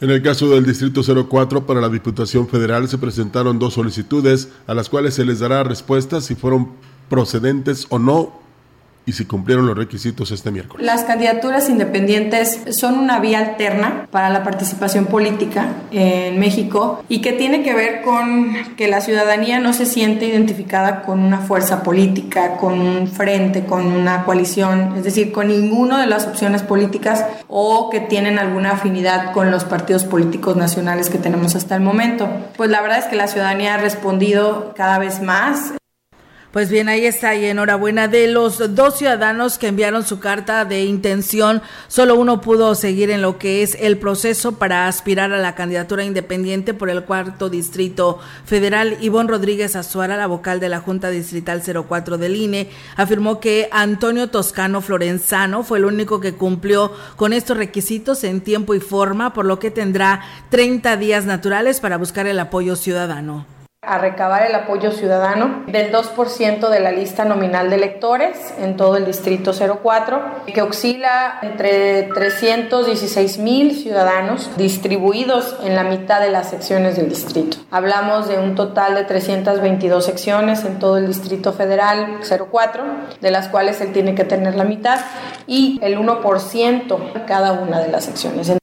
Speaker 4: En el caso del Distrito 04 para la Diputación Federal se presentaron dos solicitudes a las cuales se les dará respuesta si fueron procedentes o no y si cumplieron los requisitos este miércoles.
Speaker 20: Las candidaturas independientes son una vía alterna para la participación política en México y que tiene que ver con que la ciudadanía no se siente identificada con una fuerza política, con un frente, con una coalición, es decir, con ninguna de las opciones políticas o que tienen alguna afinidad con los partidos políticos nacionales que tenemos hasta el momento. Pues la verdad es que la ciudadanía ha respondido cada vez más
Speaker 3: pues bien, ahí está y enhorabuena. De los dos ciudadanos que enviaron su carta de intención, solo uno pudo seguir en lo que es el proceso para aspirar a la candidatura independiente por el cuarto distrito federal. Ivonne Rodríguez Azuara, la vocal de la Junta Distrital 04 del INE, afirmó que Antonio Toscano Florenzano fue el único que cumplió con estos requisitos en tiempo y forma, por lo que tendrá 30 días naturales para buscar el apoyo ciudadano
Speaker 20: a recabar el apoyo ciudadano del 2% de la lista nominal de electores en todo el distrito 04, que oscila entre 316 mil ciudadanos distribuidos en la mitad de las secciones del distrito. Hablamos de un total de 322 secciones en todo el distrito federal 04, de las cuales él tiene que tener la mitad y el 1% en cada una de las secciones.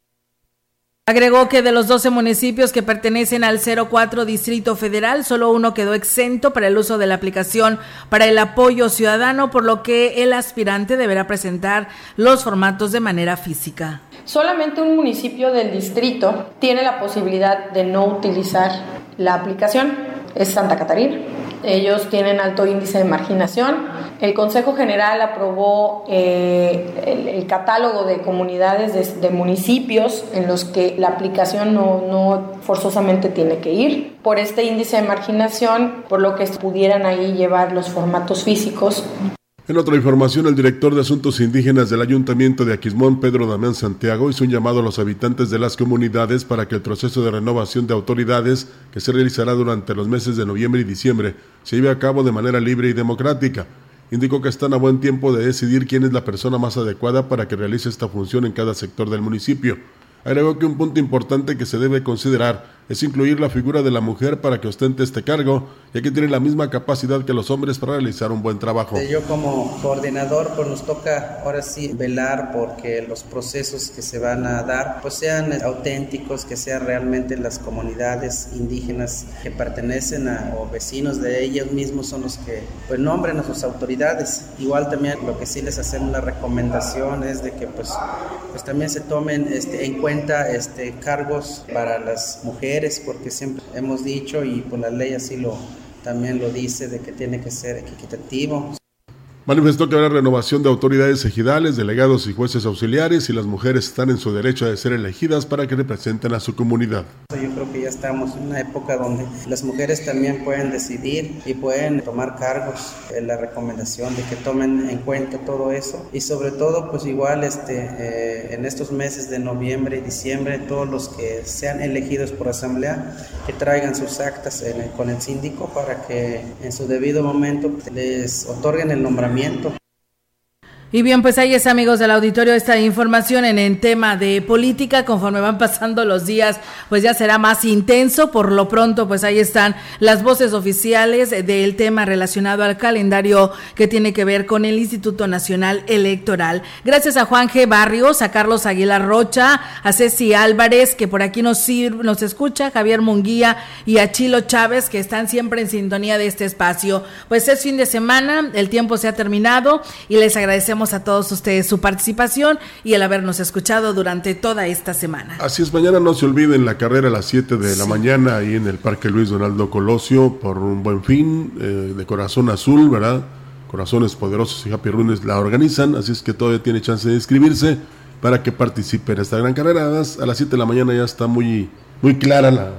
Speaker 3: Agregó que de los 12 municipios que pertenecen al 04 Distrito Federal, solo uno quedó exento para el uso de la aplicación para el apoyo ciudadano, por lo que el aspirante deberá presentar los formatos de manera física.
Speaker 20: Solamente un municipio del distrito tiene la posibilidad de no utilizar la aplicación, es Santa Catarina. Ellos tienen alto índice de marginación. El Consejo General aprobó eh, el, catálogo de comunidades de, municipios en los que la aplicación no, no forzosamente tiene que ir por este índice de marginación, por lo que pudieran ahí llevar los formatos físicos
Speaker 4: en otra información, el director de Asuntos Indígenas del Ayuntamiento de Aquismón, Pedro Damián Santiago, hizo un llamado a los habitantes de las comunidades para que el proceso de renovación de autoridades, que se realizará durante los meses de noviembre y diciembre, se lleve a cabo de manera libre y democrática. Indicó que están a buen tiempo de decidir quién es la persona más adecuada para que realice esta función en cada sector del municipio. Agregó que un punto importante que se debe considerar es incluir la figura de la mujer para que ostente este cargo, ya que tiene la misma capacidad que los hombres para realizar un buen trabajo.
Speaker 21: Yo como coordinador, pues nos toca ahora sí velar porque los procesos que se van a dar pues sean auténticos, que sean realmente las comunidades indígenas que pertenecen a, o vecinos de ellos mismos son los que pues nombren a sus autoridades. Igual también lo que sí les hacemos la recomendación es de que pues, pues también se tomen este, en cuenta este, cargos para las mujeres porque siempre hemos dicho y por la ley así lo también lo dice de que tiene que ser equitativo.
Speaker 4: Manifestó que habrá renovación de autoridades ejidales, delegados y jueces auxiliares y las mujeres están en su derecho de ser elegidas para que representen a su comunidad.
Speaker 21: Yo creo que ya estamos en una época donde las mujeres también pueden decidir y pueden tomar cargos. La recomendación de que tomen en cuenta todo eso y sobre todo pues igual este, eh, en estos meses de noviembre y diciembre todos los que sean elegidos por asamblea que traigan sus actas con el síndico para que en su debido momento les otorguen el nombramiento mandamiento
Speaker 3: y bien, pues ahí es amigos del auditorio esta información en el tema de política. Conforme van pasando los días, pues ya será más intenso. Por lo pronto, pues ahí están las voces oficiales del tema relacionado al calendario que tiene que ver con el Instituto Nacional Electoral. Gracias a Juan G. Barrios, a Carlos Aguilar Rocha, a Ceci Álvarez, que por aquí nos, nos escucha, Javier Munguía y a Chilo Chávez, que están siempre en sintonía de este espacio. Pues es fin de semana, el tiempo se ha terminado y les agradecemos a todos ustedes su participación y el habernos escuchado durante toda esta semana.
Speaker 4: Así es, mañana no se olviden la carrera a las 7 de la mañana ahí en el Parque Luis Donaldo Colosio por un buen fin eh, de corazón azul, ¿verdad? Corazones Poderosos y Happy Runes la organizan, así es que todavía tiene chance de inscribirse para que participe en esta gran carrera. A las 7 de la mañana ya está muy muy clara la,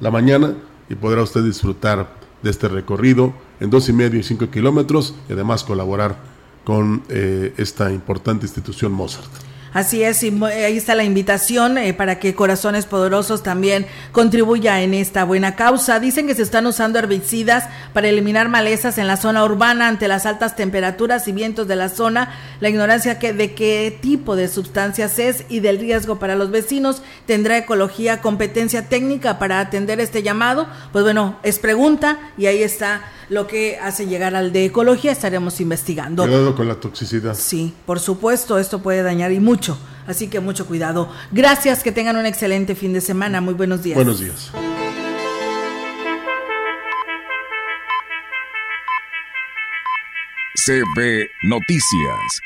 Speaker 4: la mañana y podrá usted disfrutar de este recorrido en dos y medio y cinco kilómetros y además colaborar con eh, esta importante institución Mozart.
Speaker 3: Así es, y ahí está la invitación eh, para que Corazones Poderosos también contribuya en esta buena causa. Dicen que se están usando herbicidas para eliminar malezas en la zona urbana ante las altas temperaturas y vientos de la zona. La ignorancia que, de qué tipo de sustancias es y del riesgo para los vecinos. ¿Tendrá Ecología competencia técnica para atender este llamado? Pues bueno, es pregunta y ahí está lo que hace llegar al de ecología, estaremos investigando.
Speaker 4: Cuidado con la toxicidad.
Speaker 3: Sí, por supuesto, esto puede dañar y mucho, así que mucho cuidado. Gracias, que tengan un excelente fin de semana, muy buenos días.
Speaker 4: Buenos días.
Speaker 1: CB Noticias,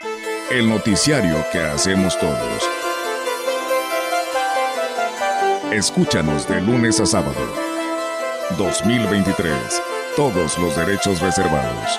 Speaker 1: el noticiario que hacemos todos. Escúchanos de lunes a sábado. 2023 todos los derechos reservados.